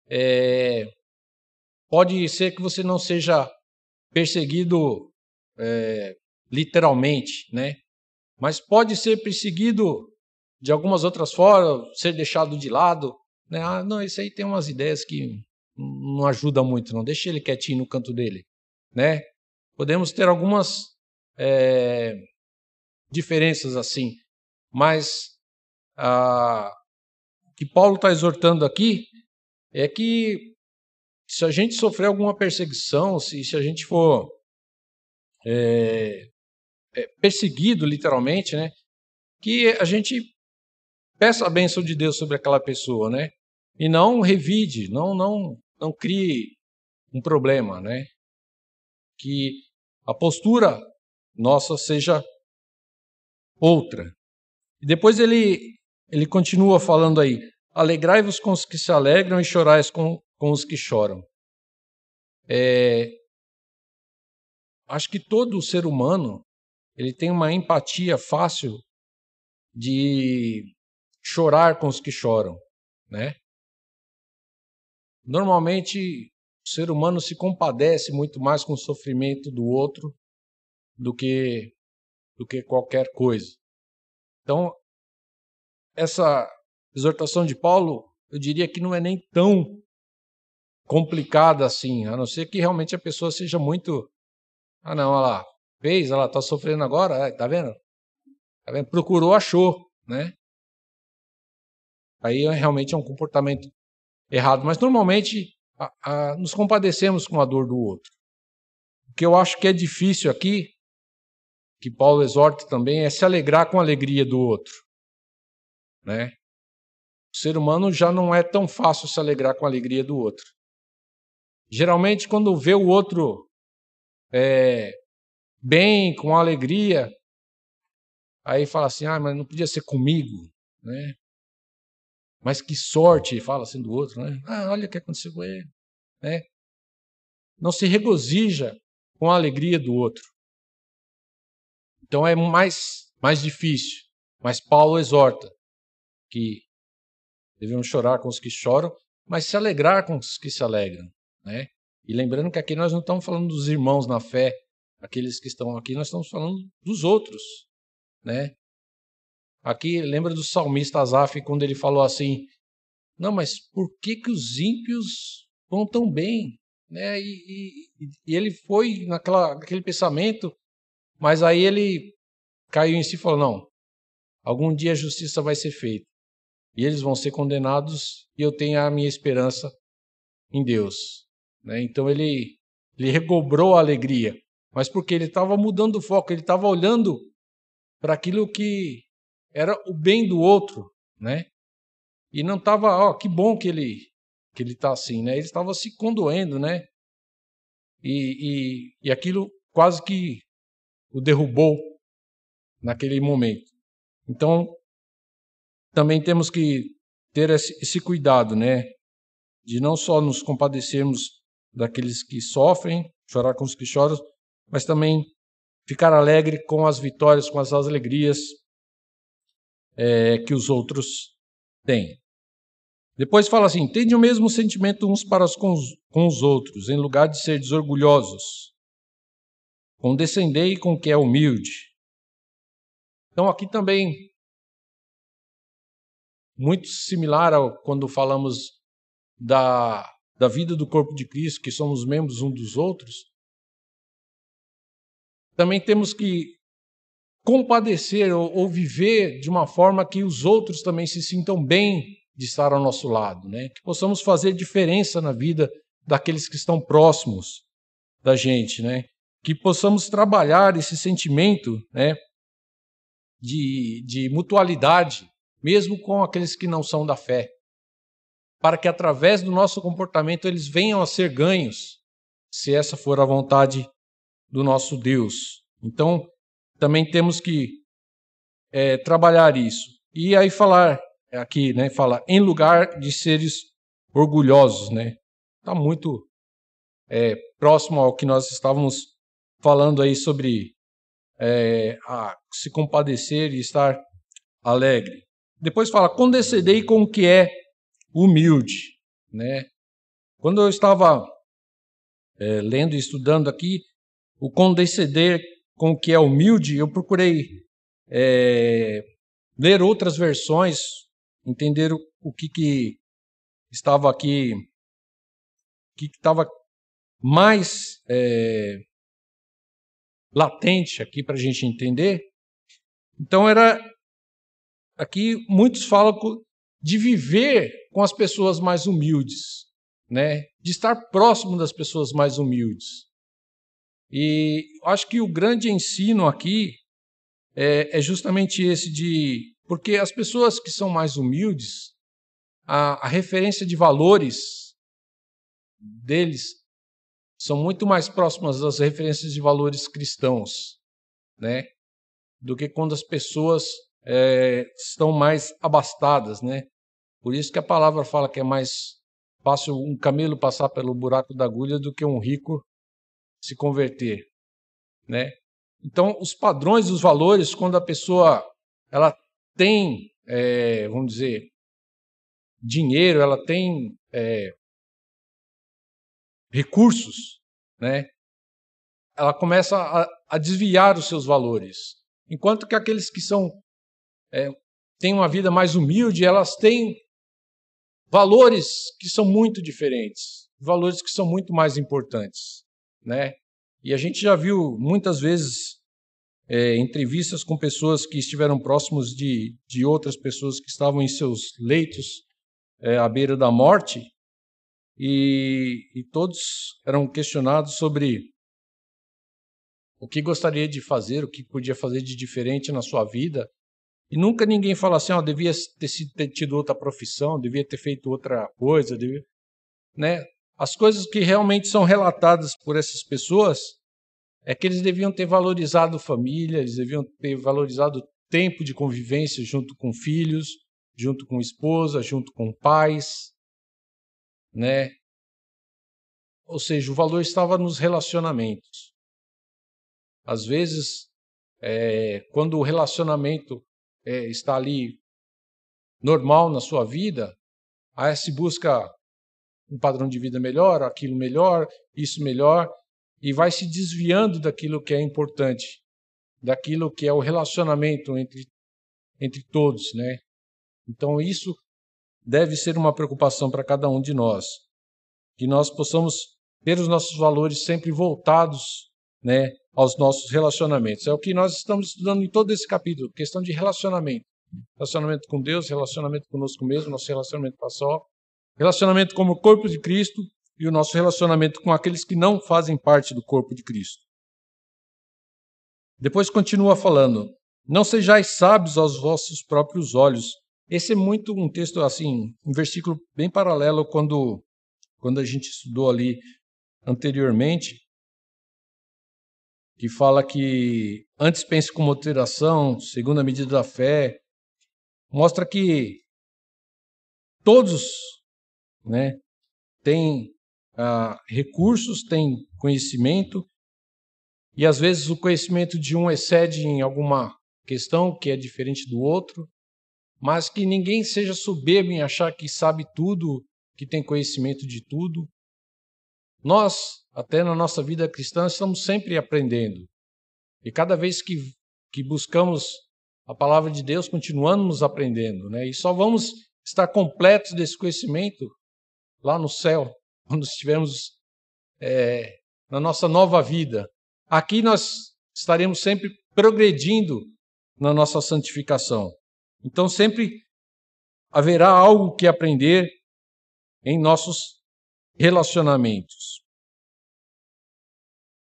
é, pode ser que você não seja perseguido é, literalmente, né? Mas pode ser perseguido de algumas outras formas, ser deixado de lado. Né? Ah, não, esse aí tem umas ideias que não ajuda muito, não. Deixa ele quietinho no canto dele. Né? Podemos ter algumas é, diferenças assim, mas ah, o que Paulo está exortando aqui é que se a gente sofrer alguma perseguição, se, se a gente for é, é, perseguido literalmente, né, que a gente peça a bênção de Deus sobre aquela pessoa, né? E não revide, não não não crie um problema, né? Que a postura nossa seja outra. E depois ele ele continua falando aí: alegrai-vos com os que se alegram e chorais com, com os que choram. É, acho que todo ser humano ele tem uma empatia fácil de chorar com os que choram, né? Normalmente, ser humano se compadece muito mais com o sofrimento do outro do que do que qualquer coisa. Então, essa exortação de Paulo eu diria que não é nem tão complicada assim, a não ser que realmente a pessoa seja muito. Ah, não, olha lá, fez, ela está sofrendo agora, tá vendo? Tá vendo? Procurou, achou, né? Aí realmente é um comportamento errado, mas normalmente a, a, nos compadecemos com a dor do outro. O que eu acho que é difícil aqui, que Paulo exorta também, é se alegrar com a alegria do outro. Né? O ser humano já não é tão fácil se alegrar com a alegria do outro. Geralmente, quando vê o outro é, bem, com alegria, aí fala assim: ah, mas não podia ser comigo, né? Mas que sorte, fala assim do outro, né? Ah, olha o que aconteceu com ele, né? Não se regozija com a alegria do outro. Então é mais mais difícil. Mas Paulo exorta que devemos chorar com os que choram, mas se alegrar com os que se alegram, né? E lembrando que aqui nós não estamos falando dos irmãos na fé, aqueles que estão aqui, nós estamos falando dos outros, né? Aqui lembra do salmista Asaf quando ele falou assim: Não, mas por que que os ímpios vão tão bem? Né? E, e, e ele foi naquela, naquele pensamento, mas aí ele caiu em si e falou: Não, algum dia a justiça vai ser feita e eles vão ser condenados e eu tenho a minha esperança em Deus. Né? Então ele, ele recobrou a alegria, mas porque ele estava mudando o foco, ele estava olhando para aquilo que era o bem do outro, né? E não estava, ó, que bom que ele que ele está assim, né? Ele estava se condoendo, né? E, e, e aquilo quase que o derrubou naquele momento. Então, também temos que ter esse, cuidado, né? De não só nos compadecermos daqueles que sofrem, chorar com os que choram, mas também ficar alegre com as vitórias, com as alegrias é, que os outros têm. Depois fala assim: tende o mesmo sentimento uns para os, com, os, com os outros, em lugar de ser desorgulhosos. Condescendei com o que é humilde. Então, aqui também, muito similar ao quando falamos da, da vida do corpo de Cristo, que somos membros um dos outros, também temos que compadecer ou, ou, viver de uma forma que os outros também se sintam bem de estar ao nosso lado, né? Que possamos fazer diferença na vida daqueles que estão próximos da gente, né? Que possamos trabalhar esse sentimento, né? De, de mutualidade, mesmo com aqueles que não são da fé, para que através do nosso comportamento eles venham a ser ganhos, se essa for a vontade do nosso Deus. Então, também temos que é, trabalhar isso. E aí falar aqui, né, fala em lugar de seres orgulhosos, né? Está muito é, próximo ao que nós estávamos falando aí sobre é, se compadecer e estar alegre. Depois fala condescendei com o que é humilde, né? Quando eu estava é, lendo e estudando aqui, o condescender com o que é humilde, eu procurei é, ler outras versões, entender o, o que, que estava aqui, o que estava mais é, latente aqui para a gente entender. Então era aqui muitos falam de viver com as pessoas mais humildes, né? De estar próximo das pessoas mais humildes. E acho que o grande ensino aqui é, é justamente esse de. Porque as pessoas que são mais humildes, a, a referência de valores deles são muito mais próximas das referências de valores cristãos, né? Do que quando as pessoas é, estão mais abastadas, né? Por isso que a palavra fala que é mais fácil um camelo passar pelo buraco da agulha do que um rico se converter, né? Então, os padrões, os valores, quando a pessoa ela tem, é, vamos dizer, dinheiro, ela tem é, recursos, né? Ela começa a, a, desviar os seus valores, enquanto que aqueles que são é, têm uma vida mais humilde, elas têm valores que são muito diferentes, valores que são muito mais importantes, né? E a gente já viu muitas vezes é, entrevistas com pessoas que estiveram próximos de, de outras pessoas que estavam em seus leitos é, à beira da morte, e, e todos eram questionados sobre o que gostaria de fazer, o que podia fazer de diferente na sua vida. E nunca ninguém fala assim, oh, devia ter, ter tido outra profissão, devia ter feito outra coisa, devia... né? As coisas que realmente são relatadas por essas pessoas é que eles deviam ter valorizado família, eles deviam ter valorizado tempo de convivência junto com filhos, junto com esposa, junto com pais, né? Ou seja, o valor estava nos relacionamentos. Às vezes, é, quando o relacionamento é, está ali normal na sua vida, aí se busca um padrão de vida melhor, aquilo melhor, isso melhor, e vai se desviando daquilo que é importante, daquilo que é o relacionamento entre, entre todos, né? Então isso deve ser uma preocupação para cada um de nós, que nós possamos ter os nossos valores sempre voltados, né, aos nossos relacionamentos. É o que nós estamos estudando em todo esse capítulo, questão de relacionamento. Relacionamento com Deus, relacionamento conosco mesmo, nosso relacionamento pessoal, relacionamento como corpo de Cristo e o nosso relacionamento com aqueles que não fazem parte do corpo de Cristo. Depois continua falando: Não sejais sábios aos vossos próprios olhos. Esse é muito um texto assim, um versículo bem paralelo quando quando a gente estudou ali anteriormente, que fala que antes pense com moderação, segundo a medida da fé, mostra que todos, né, têm ah, recursos, têm conhecimento, e às vezes o conhecimento de um excede em alguma questão que é diferente do outro, mas que ninguém seja soberbo em achar que sabe tudo, que tem conhecimento de tudo. Nós, até na nossa vida cristã, estamos sempre aprendendo. E cada vez que, que buscamos a palavra de Deus, continuamos aprendendo. Né? E só vamos estar completos desse conhecimento lá no céu, quando estivermos é, na nossa nova vida. Aqui nós estaremos sempre progredindo na nossa santificação. Então sempre haverá algo que aprender em nossos relacionamentos.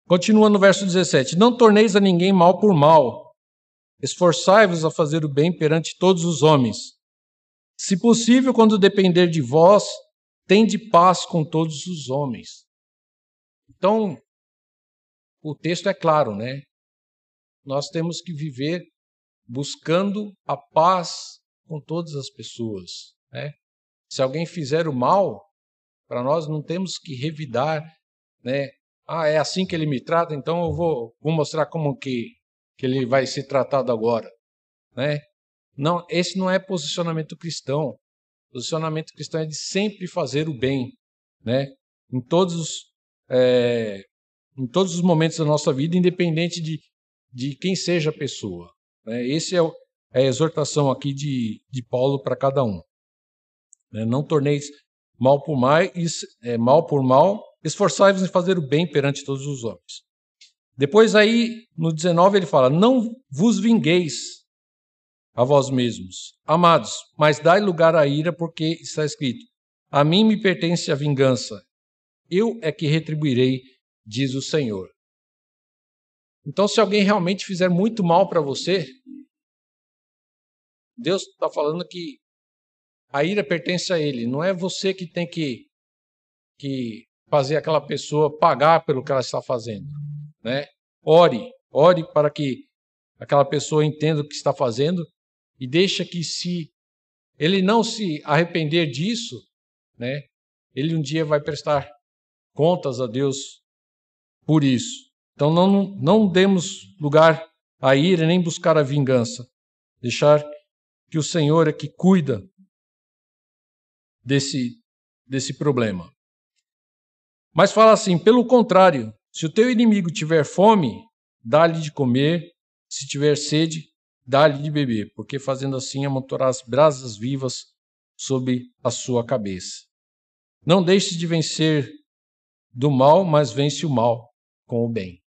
Continua no verso 17: Não torneis a ninguém mal por mal, esforçai-vos a fazer o bem perante todos os homens. Se possível, quando depender de vós, tende paz com todos os homens. Então, o texto é claro, né? Nós temos que viver buscando a paz com todas as pessoas, né? Se alguém fizer o mal, para nós não temos que revidar, né? Ah, é assim que ele me trata, então eu vou, vou mostrar como que, que ele vai ser tratado agora, né? Não, esse não é posicionamento cristão. Posicionamento cristão é de sempre fazer o bem, né? Em todos os, é, em todos os momentos da nossa vida, independente de, de quem seja a pessoa. Né? Esse é, é a exortação aqui de, de Paulo para cada um. Né? Não torneis mal por mal, é, mal mal, esforçai-vos em fazer o bem perante todos os homens. Depois aí, no 19, ele fala, não vos vingueis, a vós mesmos. Amados, mas dai lugar à ira, porque está escrito: A mim me pertence a vingança, eu é que retribuirei, diz o Senhor. Então, se alguém realmente fizer muito mal para você, Deus está falando que a ira pertence a Ele, não é você que tem que, que fazer aquela pessoa pagar pelo que ela está fazendo. Né? Ore, ore para que aquela pessoa entenda o que está fazendo e deixa que se ele não se arrepender disso, né, ele um dia vai prestar contas a Deus por isso. Então não, não demos lugar à ira nem buscar a vingança. Deixar que o Senhor é que cuida desse, desse problema. Mas fala assim: pelo contrário, se o teu inimigo tiver fome, dá-lhe de comer, se tiver sede, dá-lhe de beber, porque fazendo assim amontoarás brasas vivas sobre a sua cabeça. Não deixe de vencer do mal, mas vence o mal com o bem.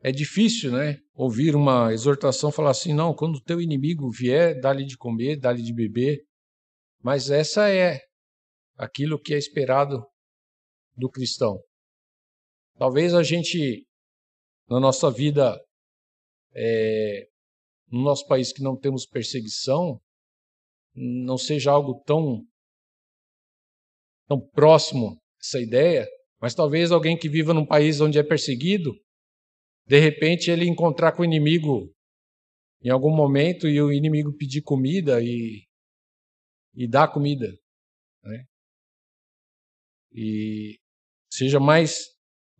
É difícil, né? Ouvir uma exortação falar assim: não, quando o teu inimigo vier, dá-lhe de comer, dá-lhe de beber. Mas essa é aquilo que é esperado do cristão. Talvez a gente, na nossa vida, é, no nosso país que não temos perseguição, não seja algo tão, tão próximo essa ideia, mas talvez alguém que viva num país onde é perseguido, de repente ele encontrar com o inimigo em algum momento e o inimigo pedir comida e, e dar comida. Né? E seja mais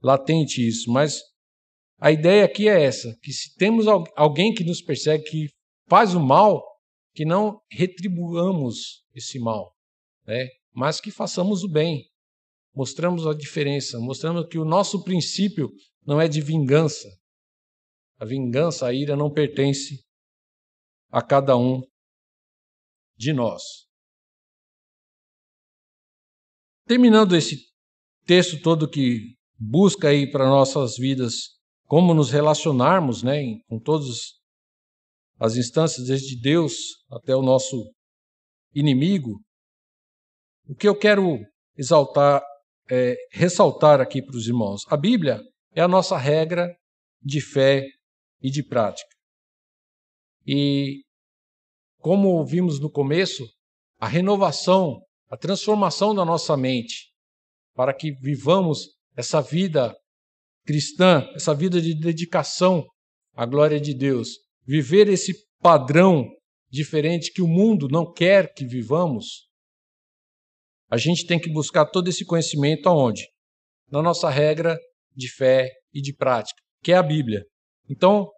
latente isso. Mas a ideia aqui é essa: que se temos alguém que nos persegue, que faz o mal, que não retribuamos esse mal, né? mas que façamos o bem. Mostramos a diferença, mostramos que o nosso princípio não é de vingança. A vingança, a ira não pertence a cada um de nós. Terminando esse texto todo que busca aí para nossas vidas como nos relacionarmos, né, com todas as instâncias, desde Deus até o nosso inimigo. O que eu quero exaltar, é, ressaltar aqui para os irmãos, a Bíblia é a nossa regra de fé e de prática. E como vimos no começo, a renovação, a transformação da nossa mente, para que vivamos essa vida cristã, essa vida de dedicação à glória de Deus, viver esse padrão diferente que o mundo não quer que vivamos, a gente tem que buscar todo esse conhecimento aonde? Na nossa regra de fé e de prática, que é a Bíblia. Então,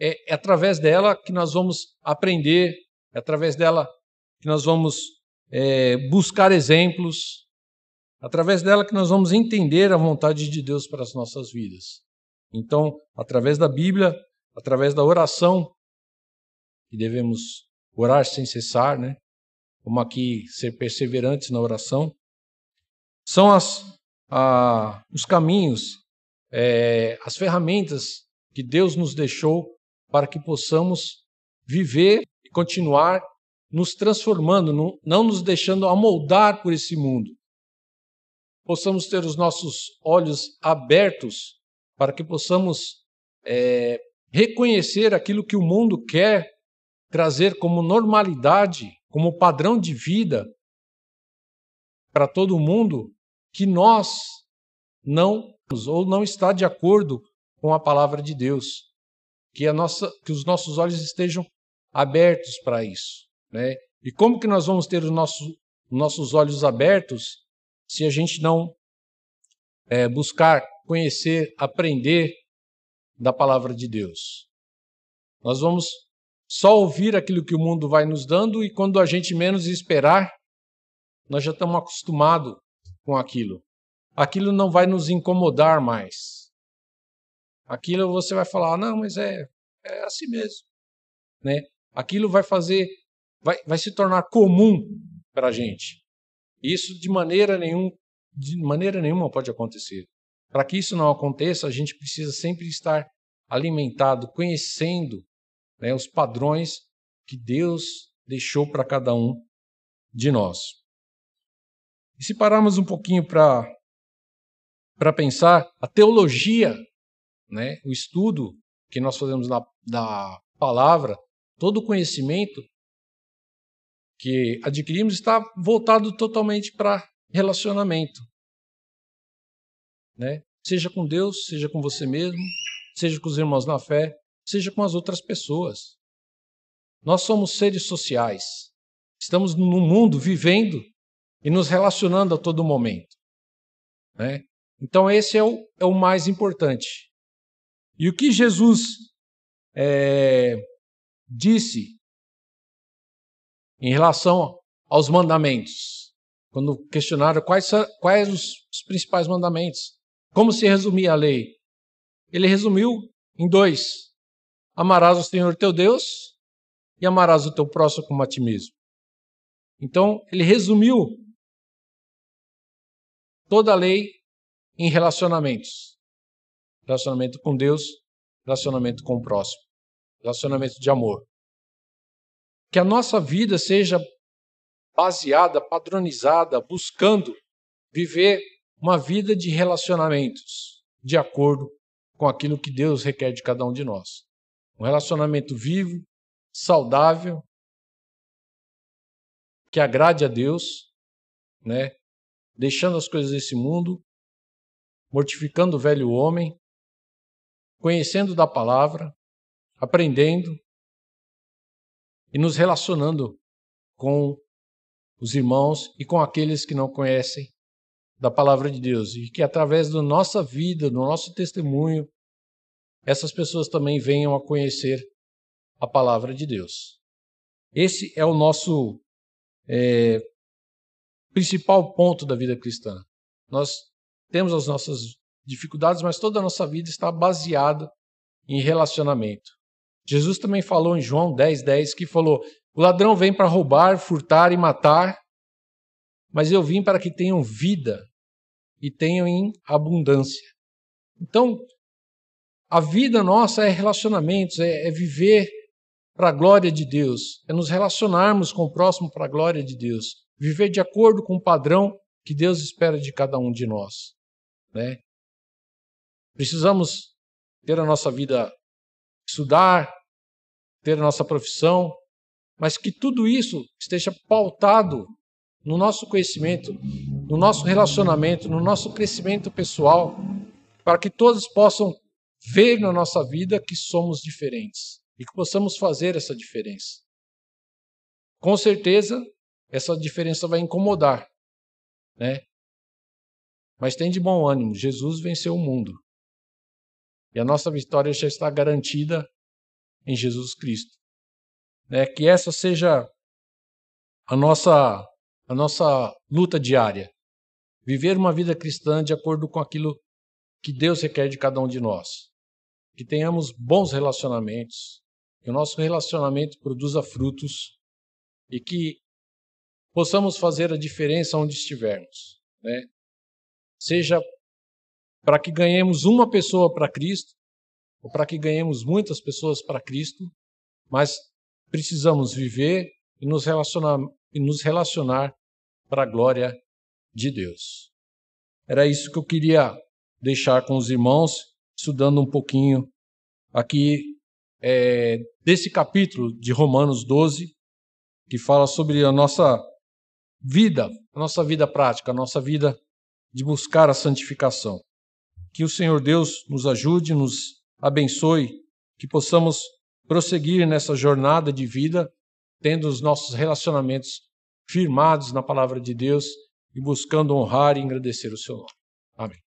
é, é através dela que nós vamos aprender, é através dela que nós vamos é, buscar exemplos, através dela que nós vamos entender a vontade de Deus para as nossas vidas. Então, através da Bíblia, através da oração, que devemos orar sem cessar, né? Como aqui ser perseverantes na oração, são as, a, os caminhos, é, as ferramentas que Deus nos deixou para que possamos viver e continuar nos transformando, não, nos deixando amoldar por esse mundo, possamos ter os nossos olhos abertos para que possamos é, reconhecer aquilo que o mundo quer trazer como normalidade, como padrão de vida para todo mundo, que nós não ou não está de acordo com a palavra de Deus, que nossa, que os nossos olhos estejam abertos para isso, né? E como que nós vamos ter os nossos, nossos olhos abertos se a gente não é, buscar conhecer, aprender da palavra de Deus. Nós vamos só ouvir aquilo que o mundo vai nos dando e quando a gente menos esperar, nós já estamos acostumados com aquilo. Aquilo não vai nos incomodar mais. Aquilo você vai falar, não, mas é, é assim mesmo. Né? Aquilo vai fazer, vai, vai se tornar comum para a gente. Isso de maneira, nenhum, de maneira nenhuma pode acontecer. Para que isso não aconteça, a gente precisa sempre estar alimentado, conhecendo né, os padrões que Deus deixou para cada um de nós. E se pararmos um pouquinho para pensar a teologia, né, o estudo que nós fazemos na, da palavra, todo o conhecimento que adquirimos está voltado totalmente para relacionamento. Né? Seja com Deus, seja com você mesmo, seja com os irmãos na fé, seja com as outras pessoas. Nós somos seres sociais. Estamos no mundo vivendo e nos relacionando a todo momento. Né? Então, esse é o, é o mais importante. E o que Jesus é, disse em relação aos mandamentos. Quando questionaram quais, quais os, os principais mandamentos, como se resumia a lei? Ele resumiu em dois: amarás o Senhor teu Deus e amarás o teu próximo como a ti mesmo. Então, ele resumiu toda a lei em relacionamentos: relacionamento com Deus, relacionamento com o próximo, relacionamento de amor. Que a nossa vida seja baseada, padronizada, buscando viver uma vida de relacionamentos de acordo com aquilo que Deus requer de cada um de nós. Um relacionamento vivo, saudável, que agrade a Deus, né? Deixando as coisas desse mundo, mortificando o velho homem, conhecendo da palavra, aprendendo e nos relacionando com os irmãos e com aqueles que não conhecem da palavra de Deus e que através da nossa vida, do nosso testemunho, essas pessoas também venham a conhecer a palavra de Deus. Esse é o nosso é, principal ponto da vida cristã. Nós temos as nossas dificuldades, mas toda a nossa vida está baseada em relacionamento. Jesus também falou em João 10, 10, que falou: O ladrão vem para roubar, furtar e matar, mas eu vim para que tenham vida e tenham em abundância. Então, a vida nossa é relacionamentos, é, é viver para a glória de Deus, é nos relacionarmos com o próximo para a glória de Deus, viver de acordo com o padrão que Deus espera de cada um de nós. Né? Precisamos ter a nossa vida, estudar, ter a nossa profissão, mas que tudo isso esteja pautado no nosso conhecimento, no nosso relacionamento, no nosso crescimento pessoal, para que todos possam ver na nossa vida que somos diferentes e que possamos fazer essa diferença. Com certeza, essa diferença vai incomodar, né? Mas tem de bom ânimo, Jesus venceu o mundo. E a nossa vitória já está garantida em Jesus Cristo. Né? Que essa seja a nossa a nossa luta diária. Viver uma vida cristã de acordo com aquilo que Deus requer de cada um de nós. Que tenhamos bons relacionamentos, que o nosso relacionamento produza frutos e que possamos fazer a diferença onde estivermos. Né? Seja para que ganhemos uma pessoa para Cristo, ou para que ganhemos muitas pessoas para Cristo, mas precisamos viver e nos relacionar, e nos relacionar para a glória de Deus. Era isso que eu queria deixar com os irmãos, estudando um pouquinho aqui é, desse capítulo de Romanos 12, que fala sobre a nossa vida, a nossa vida prática, a nossa vida de buscar a santificação. Que o Senhor Deus nos ajude, nos abençoe, que possamos prosseguir nessa jornada de vida, tendo os nossos relacionamentos firmados na palavra de Deus e buscando honrar e agradecer o seu nome. Amém.